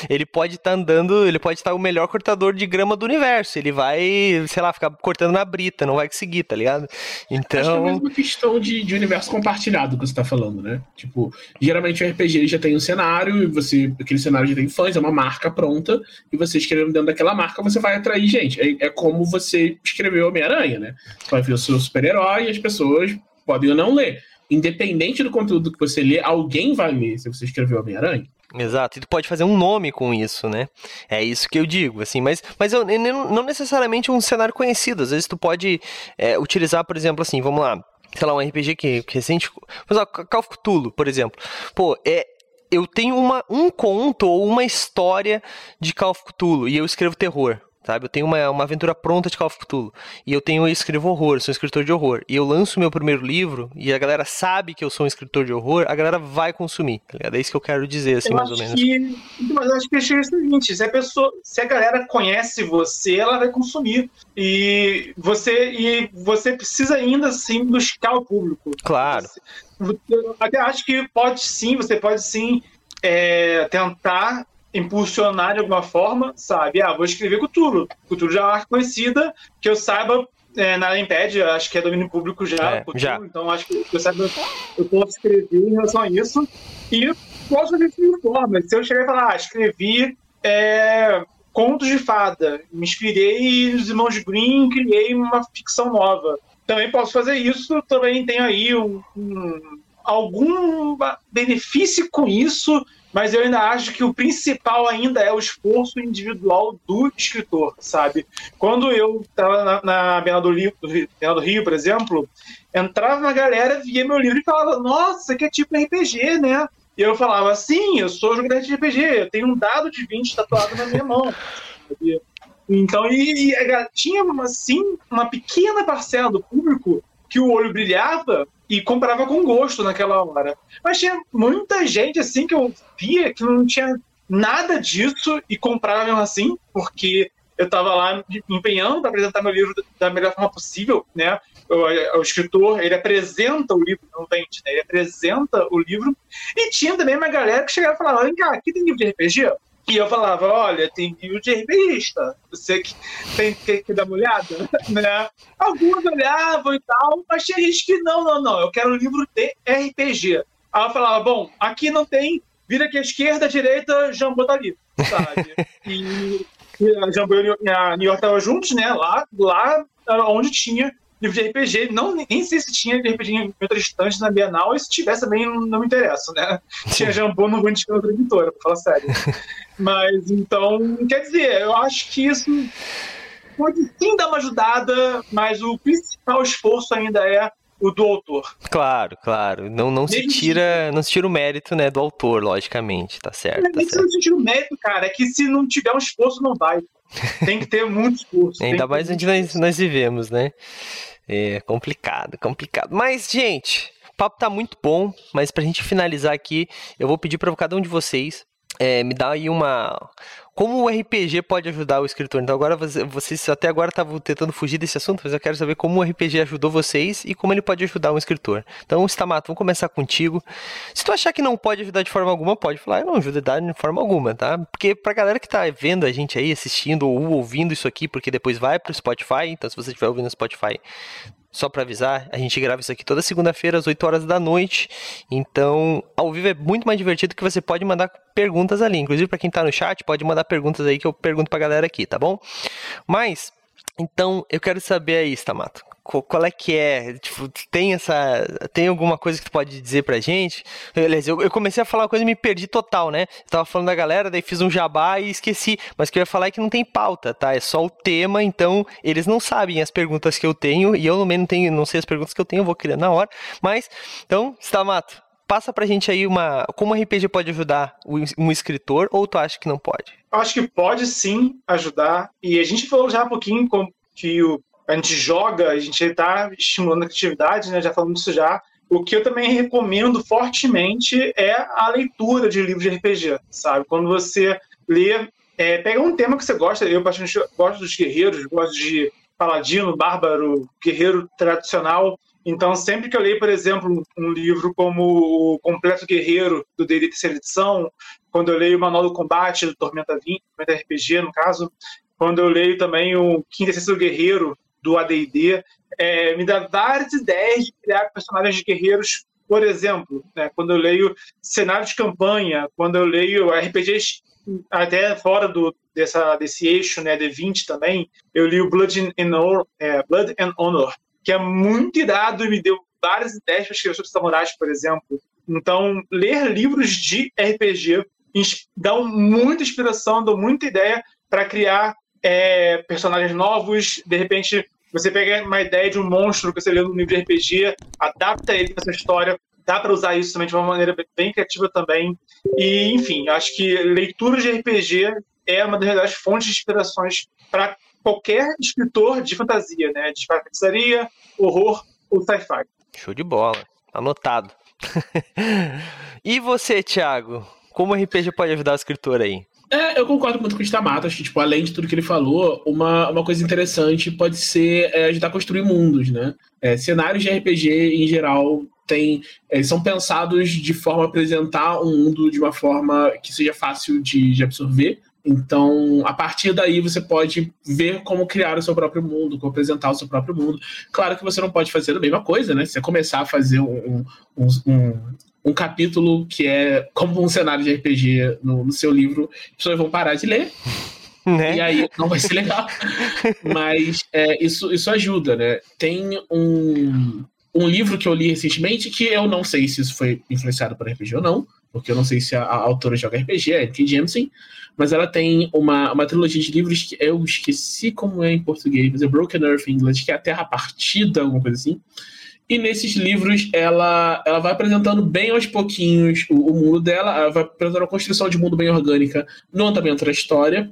ele pode estar andando, ele pode estar o melhor cortador de grama do universo. Ele vai, sei lá, ficar cortando na brita, não vai conseguir, tá ligado? Acho que é Então. mais uma questão de, de universo compartilhado que você tá falando, né? Tipo, geralmente o RPG já tem um cenário, e você, aquele cenário já tem fãs, é uma marca pronta, e você escrevendo dentro daquela marca, você vai atrair gente. É, é como você escreveu Homem-Aranha, né? Você vai ver o seu super-herói e as pessoas podem ou não ler. Independente do conteúdo que você lê, alguém vai ler se você escreveu Homem-Aranha. Exato, e tu pode fazer um nome com isso, né? É isso que eu digo, assim, mas, mas eu, não necessariamente um cenário conhecido, às vezes tu pode é, utilizar, por exemplo, assim, vamos lá, sei lá, um RPG que, que recente, mas ó, Call Cthulhu, por exemplo, pô, é, eu tenho uma, um conto ou uma história de Call Cthulhu e eu escrevo terror. Sabe? Eu tenho uma, uma aventura pronta de Call of Cthulhu. E eu tenho eu escrevo horror, sou um escritor de horror. E eu lanço meu primeiro livro e a galera sabe que eu sou um escritor de horror, a galera vai consumir, tá ligado? É isso que eu quero dizer, assim, eu mais ou menos. Que, mas eu acho que é o seguinte, se a pessoa, se a galera conhece você, ela vai consumir. E você, e você precisa ainda assim buscar o público. Claro. Você, até acho que pode sim, você pode sim é, tentar impulsionar de alguma forma, sabe? Ah, vou escrever Cthulhu. Cthulhu já é uma marca conhecida, que eu saiba, é, na Limped, acho que é domínio público já, é, Cthulhu, já. então acho que eu saiba, eu posso escrever em relação a isso. E posso fazer isso de forma. Se eu chegar e falar, ah, escrevi é, contos de fada, me inspirei nos Irmãos Green, criei uma ficção nova. Também posso fazer isso, também tenho aí um, um algum benefício com isso, mas eu ainda acho que o principal ainda é o esforço individual do escritor, sabe? Quando eu estava na, na Bienal do, Rio, do Rio, por exemplo, entrava uma galera, via meu livro e falava, nossa, que é tipo RPG, né? E eu falava, sim, eu sou jogador de RPG, eu tenho um dado de 20 tatuado na minha mão. [LAUGHS] Então, e, e tinha, assim, uma pequena parcela do público que o olho brilhava e comprava com gosto naquela hora. Mas tinha muita gente assim que eu via que não tinha nada disso e comprava mesmo assim, porque eu estava lá empenhando para apresentar meu livro da melhor forma possível, né? O, o, escritor, ele apresenta o livro, não vende, né? Ele apresenta o livro. E tinha também uma galera que chegava e falava, vem cá, aqui tem livro de RPG? E eu falava, olha, tem livro de RPGista, você que tem, tem que dar uma olhada, né? Alguns olhavam e tal, mas tinha gente que não, não, não, eu quero um livro de RPG. Aí eu falava, bom, aqui não tem, vira aqui à esquerda, à direita, Jambô tá ali, sabe? [LAUGHS] e, e a Jambô e a New York estavam juntos, né? Lá, lá onde tinha livro de RPG, não, nem sei se tinha de RPG em outras estantes na Bienal, e se tivesse também não, não me interessa, né? [LAUGHS] Tinha Jambô, vou indicar outra editora, pra falar sério. Mas, então, quer dizer, eu acho que isso pode sim dar uma ajudada, mas o principal esforço ainda é o do autor. Claro, claro. Não, não se tira, não se tira o mérito, né, do autor, logicamente, tá certo. Tá nem certo. se não tira o mérito, cara, é que se não tiver um esforço, não vai. [LAUGHS] Tem que ter muito esforço. Ainda mais onde nós, nós vivemos, né? É complicado, complicado. Mas, gente, o papo tá muito bom, mas pra gente finalizar aqui, eu vou pedir para cada um de vocês é, me dar aí uma. Como o RPG pode ajudar o escritor? Então, agora vocês até agora estavam tentando fugir desse assunto, mas eu quero saber como o RPG ajudou vocês e como ele pode ajudar um escritor. Então, Stamato, vamos começar contigo. Se tu achar que não pode ajudar de forma alguma, pode falar, eu não ajuda de forma alguma, tá? Porque pra galera que tá vendo a gente aí, assistindo ou ouvindo isso aqui, porque depois vai pro Spotify, então se você estiver ouvindo no Spotify, só para avisar, a gente grava isso aqui toda segunda-feira às 8 horas da noite. Então, ao vivo é muito mais divertido que você pode mandar perguntas ali. Inclusive, para quem tá no chat, pode mandar perguntas aí que eu pergunto pra galera aqui, tá bom? Mas, então, eu quero saber aí, Stamato qual é que é? Tipo, tem essa. Tem alguma coisa que tu pode dizer pra gente? Aliás, eu, eu comecei a falar uma coisa e me perdi total, né? Eu tava falando da galera, daí fiz um jabá e esqueci. Mas o que eu ia falar é que não tem pauta, tá? É só o tema, então eles não sabem as perguntas que eu tenho, e eu também não tenho, não sei as perguntas que eu tenho, eu vou criar na hora. Mas, então, Stamato, passa pra gente aí uma. Como o RPG pode ajudar um escritor, ou tu acha que não pode? Eu acho que pode sim ajudar. E a gente falou já um pouquinho como que o a gente joga, a gente está estimulando a criatividade, né? já falamos disso já. O que eu também recomendo fortemente é a leitura de livros de RPG, sabe? Quando você lê, é, pega um tema que você gosta, eu gosto dos guerreiros, gosto de paladino, bárbaro, guerreiro tradicional. Então, sempre que eu leio, por exemplo, um livro como o Completo Guerreiro, do D&D Terceira Edição, quando eu leio o Manual do Combate, do Tormenta 20, Tormenta RPG, no caso, quando eu leio também o Quinta Essência do Guerreiro, do AD&D, é, me dá várias ideias de criar personagens de guerreiros, por exemplo, né, quando eu leio cenário de campanha, quando eu leio RPGs até fora do, dessa, desse eixo, né, D20 também, eu li o Blood and, Honor, é, Blood and Honor, que é muito irado e me deu várias ideias para escrever sobre samurais, por exemplo. Então, ler livros de RPG dá muita inspiração, dá muita ideia para criar é, personagens novos, de repente você pega uma ideia de um monstro que você leu no livro de RPG, adapta ele para essa história, dá para usar isso também de uma maneira bem criativa também. E, enfim, acho que leitura de RPG é uma das fontes de inspirações para qualquer escritor de fantasia, né? De feitiçaria, horror ou sci-fi. Show de bola. Anotado. [LAUGHS] e você, Thiago? Como o RPG pode ajudar o escritor aí? É, eu concordo muito com o Stamato. Acho que, tipo, além de tudo que ele falou, uma, uma coisa interessante pode ser é, ajudar a construir mundos, né? É, cenários de RPG, em geral, tem, eles são pensados de forma a apresentar um mundo de uma forma que seja fácil de, de absorver. Então, a partir daí, você pode ver como criar o seu próprio mundo, como apresentar o seu próprio mundo. Claro que você não pode fazer a mesma coisa, né? Se você começar a fazer um, um, um, um capítulo que é como um cenário de RPG no, no seu livro, as pessoas vão parar de ler. [LAUGHS] Né? E aí não vai ser legal. Mas é, isso, isso ajuda, né? Tem um, um livro que eu li recentemente que eu não sei se isso foi influenciado por RPG ou não, porque eu não sei se a, a autora joga RPG, é N.K. Jemisin, mas ela tem uma, uma trilogia de livros que eu esqueci como é em português, mas é Broken Earth em inglês, que é a Terra Partida, alguma coisa assim. E nesses livros ela, ela vai apresentando bem aos pouquinhos o, o mundo dela, ela vai apresentando a construção de mundo bem orgânica no andamento da história,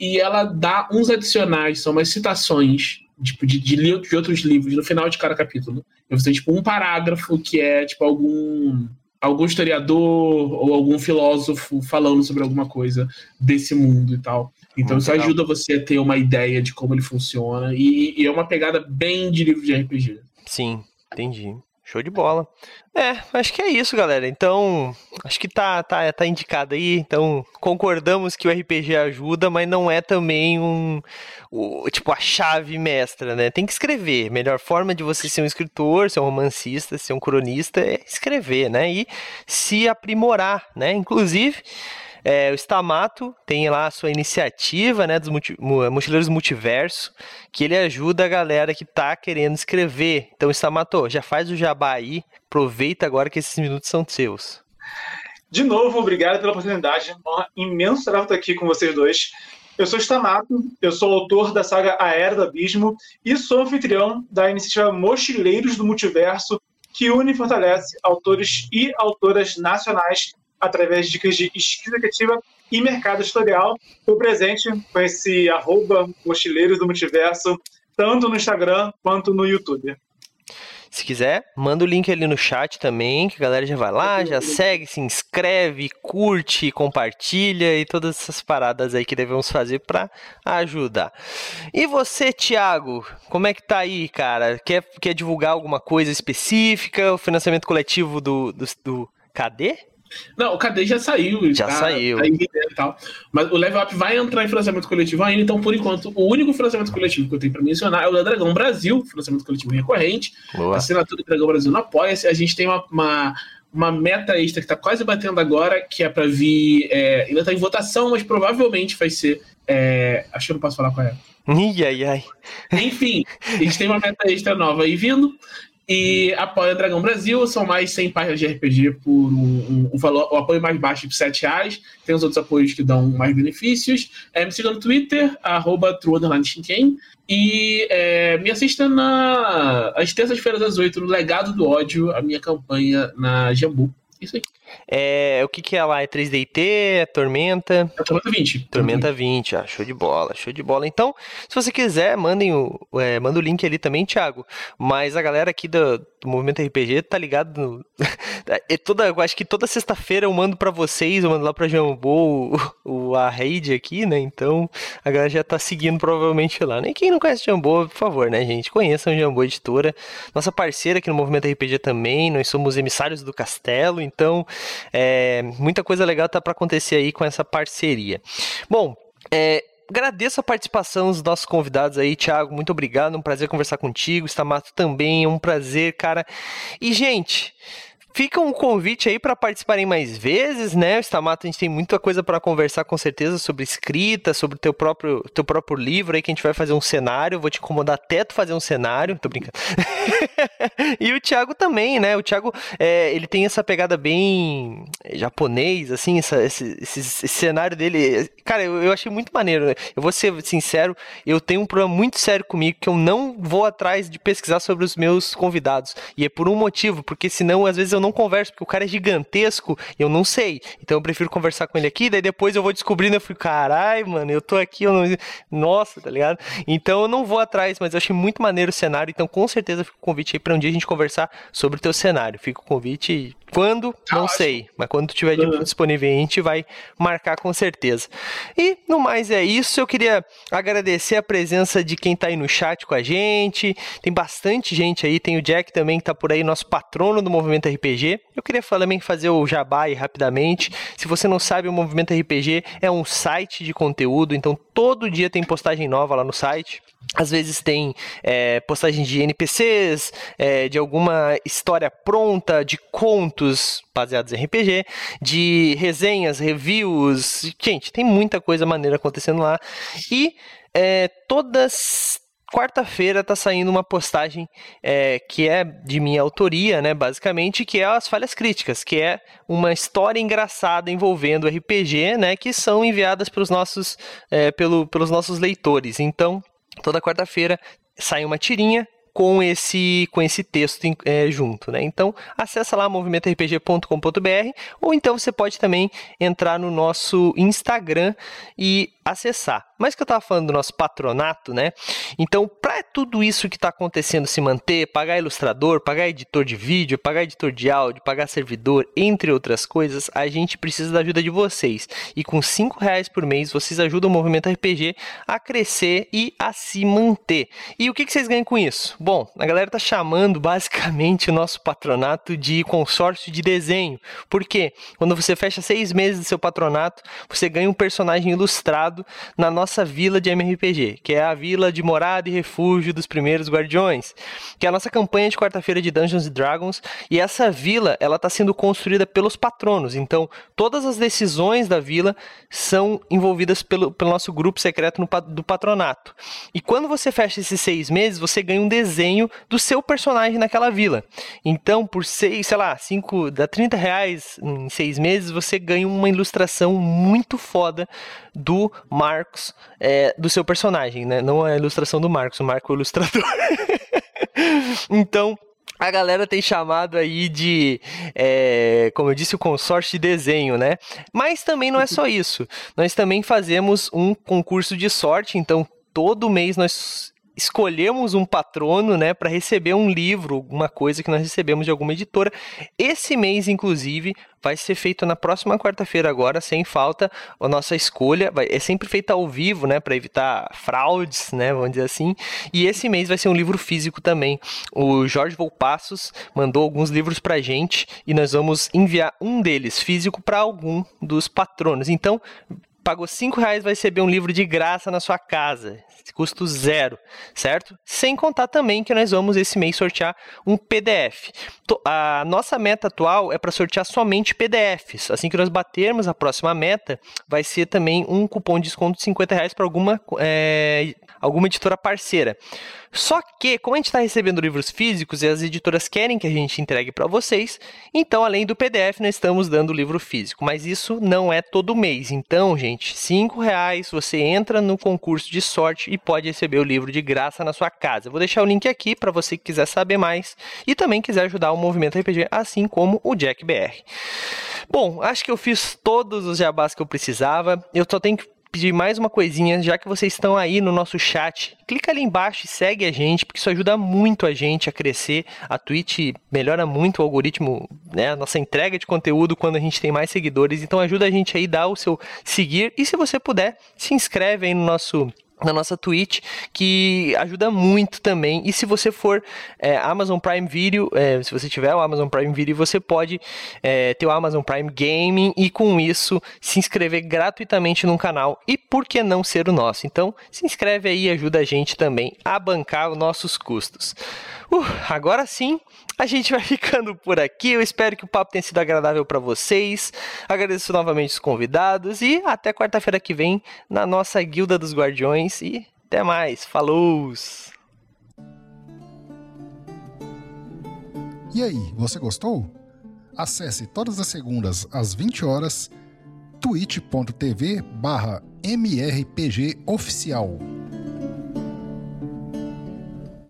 e ela dá uns adicionais, são umas citações tipo, de, de, de outros livros no final de cada capítulo. Você tem tipo um parágrafo que é tipo algum algum historiador ou algum filósofo falando sobre alguma coisa desse mundo e tal. Então Muito isso legal. ajuda você a ter uma ideia de como ele funciona e, e, é uma pegada bem de livro de RPG. Sim, entendi. Show de bola. É, acho que é isso, galera. Então, acho que tá, tá, tá indicado aí. Então, concordamos que o RPG ajuda, mas não é também um, o, tipo, a chave mestra, né? Tem que escrever. Melhor forma de você ser um escritor, ser um romancista, ser um cronista é escrever, né? E se aprimorar, né? Inclusive, é, o Stamato tem lá a sua iniciativa, né, dos multi, Mochileiros Multiverso, que ele ajuda a galera que tá querendo escrever. Então, Stamato, já faz o jabá aí, aproveita agora que esses minutos são seus. De novo, obrigado pela oportunidade. Um imenso trabalho estar aqui com vocês dois. Eu sou Stamato, eu sou autor da saga A Era do Abismo e sou anfitrião da iniciativa Mochileiros do Multiverso, que une e fortalece autores e autoras nacionais através de dicas de escrita criativa e mercado editorial. Estou presente com esse arroba mochileiros do multiverso, tanto no Instagram quanto no YouTube. Se quiser, manda o link ali no chat também, que a galera já vai lá, já segue, se inscreve, curte, compartilha e todas essas paradas aí que devemos fazer para ajudar. E você, Thiago, como é que tá aí, cara? Quer, quer divulgar alguma coisa específica? O financiamento coletivo do, do, do Cadê? Não, o KD já saiu. Já tá, saiu. Tá e tal. Mas o Level Up vai entrar em financiamento coletivo ainda, então, por enquanto, o único financiamento coletivo que eu tenho para mencionar é o da Dragão Brasil, financiamento coletivo recorrente. Boa. Assinatura do Dragão Brasil no Apoia-se. A gente tem uma, uma, uma, meta extra que está quase batendo agora, que é para vir. É, ainda está em votação, mas provavelmente vai ser. É, acho que eu não posso falar qual é. Ai, ai, ai. Enfim, a gente tem uma meta extra nova aí vindo. E apoia Dragão Brasil, são mais 100 páginas de RPG por um, um, um valor, o apoio mais baixo de 7 reais. Tem os outros apoios que dão mais benefícios. É, me siga no Twitter, arroba E é, me assista na, às terças-feiras às 8 no Legado do Ódio, a minha campanha na Jambu. Isso aí. É, o que, que é lá? É 3DT? É Tormenta? É Tormenta 20. Tormenta 20, ah, show de bola, show de bola. Então, se você quiser, mandem o, é, manda o link ali também, Thiago. Mas a galera aqui do, do Movimento RPG tá ligado no, [LAUGHS] é toda, acho que toda sexta-feira eu mando para vocês, eu mando lá pra Jambô o, o, a raid aqui, né? Então, a galera já tá seguindo provavelmente lá. Nem quem não conhece Jambô, por favor, né, gente? Conheçam Jambô Editora, nossa parceira aqui no Movimento RPG também, nós somos emissários do castelo, então é, muita coisa legal tá para acontecer aí com essa parceria. Bom, é, agradeço a participação dos nossos convidados aí, Thiago. Muito obrigado, um prazer conversar contigo. Stamato também, um prazer, cara. E, gente. Fica um convite aí para participarem mais vezes, né? Stamato, a gente tem muita coisa para conversar com certeza sobre escrita, sobre teu próprio, teu próprio livro aí, que a gente vai fazer um cenário. Vou te incomodar até tu fazer um cenário, tô brincando. [LAUGHS] e o Thiago também, né? O Thiago, é, ele tem essa pegada bem japonês, assim, essa, esse, esse, esse, cenário dele. Cara, eu, eu achei muito maneiro. Né? Eu vou ser sincero, eu tenho um problema muito sério comigo que eu não vou atrás de pesquisar sobre os meus convidados. E é por um motivo, porque senão às vezes eu não converso, porque o cara é gigantesco e eu não sei. Então eu prefiro conversar com ele aqui, daí depois eu vou descobrindo, eu fico, carai, mano, eu tô aqui, eu não. Nossa, tá ligado? Então eu não vou atrás, mas eu achei muito maneiro o cenário, então com certeza fica o convite aí pra um dia a gente conversar sobre o teu cenário. Fica o convite quando, não sei, mas quando tiver uhum. disponível a gente vai marcar com certeza. E no mais é isso, eu queria agradecer a presença de quem tá aí no chat com a gente. Tem bastante gente aí, tem o Jack também que tá por aí, nosso patrono do Movimento RPG. Eu queria também fazer o jabá aí rapidamente. Se você não sabe, o Movimento RPG é um site de conteúdo, então todo dia tem postagem nova lá no site. Às vezes tem é, postagens de NPCs, é, de alguma história pronta, de contos baseados em RPG, de resenhas, reviews. Gente, tem muita coisa maneira acontecendo lá. E é, todas quarta-feira tá saindo uma postagem é, que é de minha autoria, né, basicamente, que é as falhas críticas, que é uma história engraçada envolvendo RPG, né, que são enviadas pelos nossos, é, pelo, pelos nossos leitores. Então, toda quarta-feira sai uma tirinha com esse com esse texto é, junto, né? Então acessa lá movimentorpg.com.br ou então você pode também entrar no nosso Instagram e acessar. Mas que eu estava falando do nosso patronato, né? Então, para tudo isso que está acontecendo se manter, pagar ilustrador, pagar editor de vídeo, pagar editor de áudio, pagar servidor, entre outras coisas, a gente precisa da ajuda de vocês. E com cinco reais por mês, vocês ajudam o Movimento RPG a crescer e a se manter. E o que, que vocês ganham com isso? Bom, a galera tá chamando basicamente o nosso patronato de consórcio de desenho. Por quê? Quando você fecha seis meses do seu patronato, você ganha um personagem ilustrado na nossa vila de MRPG, que é a vila de morada e refúgio dos primeiros guardiões, que é a nossa campanha de quarta-feira de Dungeons Dragons. E essa vila, ela está sendo construída pelos patronos. Então, todas as decisões da vila são envolvidas pelo, pelo nosso grupo secreto no, do patronato. E quando você fecha esses seis meses, você ganha um desenho desenho do seu personagem naquela vila. Então, por seis, sei lá, cinco, dá 30 reais em seis meses, você ganha uma ilustração muito foda do Marcos, é, do seu personagem, né? Não a ilustração do Marcos, o Marco é o ilustrador. [LAUGHS] então, a galera tem chamado aí de, é, como eu disse, o consórcio de desenho, né? Mas também não é só isso. Nós também fazemos um concurso de sorte, então todo mês nós escolhemos um patrono, né, para receber um livro, alguma coisa que nós recebemos de alguma editora. Esse mês, inclusive, vai ser feito na próxima quarta-feira agora, sem falta, a nossa escolha vai, é sempre feita ao vivo, né, para evitar fraudes, né, vamos dizer assim. E esse mês vai ser um livro físico também. O Jorge Volpassos mandou alguns livros pra gente e nós vamos enviar um deles físico para algum dos patronos. Então, pagou 5 reais vai receber um livro de graça na sua casa, custo zero, certo? Sem contar também que nós vamos esse mês sortear um PDF. A nossa meta atual é para sortear somente PDFs. Assim que nós batermos a próxima meta, vai ser também um cupom de desconto de 50 reais para alguma, é, alguma editora parceira. Só que, como a gente está recebendo livros físicos e as editoras querem que a gente entregue para vocês, então além do PDF nós estamos dando livro físico. Mas isso não é todo mês. Então, gente, cinco reais você entra no concurso de sorte e pode receber o livro de graça na sua casa. vou deixar o link aqui para você que quiser saber mais e também quiser ajudar o movimento RPG, assim como o Jack BR. Bom, acho que eu fiz todos os jabás que eu precisava. Eu só tenho que pedir mais uma coisinha, já que vocês estão aí no nosso chat, clica ali embaixo e segue a gente, porque isso ajuda muito a gente a crescer. A Twitch melhora muito o algoritmo, né, a nossa entrega de conteúdo quando a gente tem mais seguidores. Então ajuda a gente aí, dá o seu seguir e se você puder, se inscreve aí no nosso na nossa Twitch, que ajuda muito também. E se você for é, Amazon Prime Video, é, se você tiver o Amazon Prime Video, você pode é, ter o Amazon Prime Gaming e com isso se inscrever gratuitamente no canal. E por que não ser o nosso? Então se inscreve aí e ajuda a gente também a bancar os nossos custos. Uh, agora sim, a gente vai [LAUGHS] ficando por aqui. Eu espero que o papo tenha sido agradável para vocês. Agradeço novamente os convidados e até quarta-feira que vem na nossa Guilda dos Guardiões. E até mais. Falou! E aí, você gostou? Acesse todas as segundas às 20 horas twitch.tv/mrpgoficial.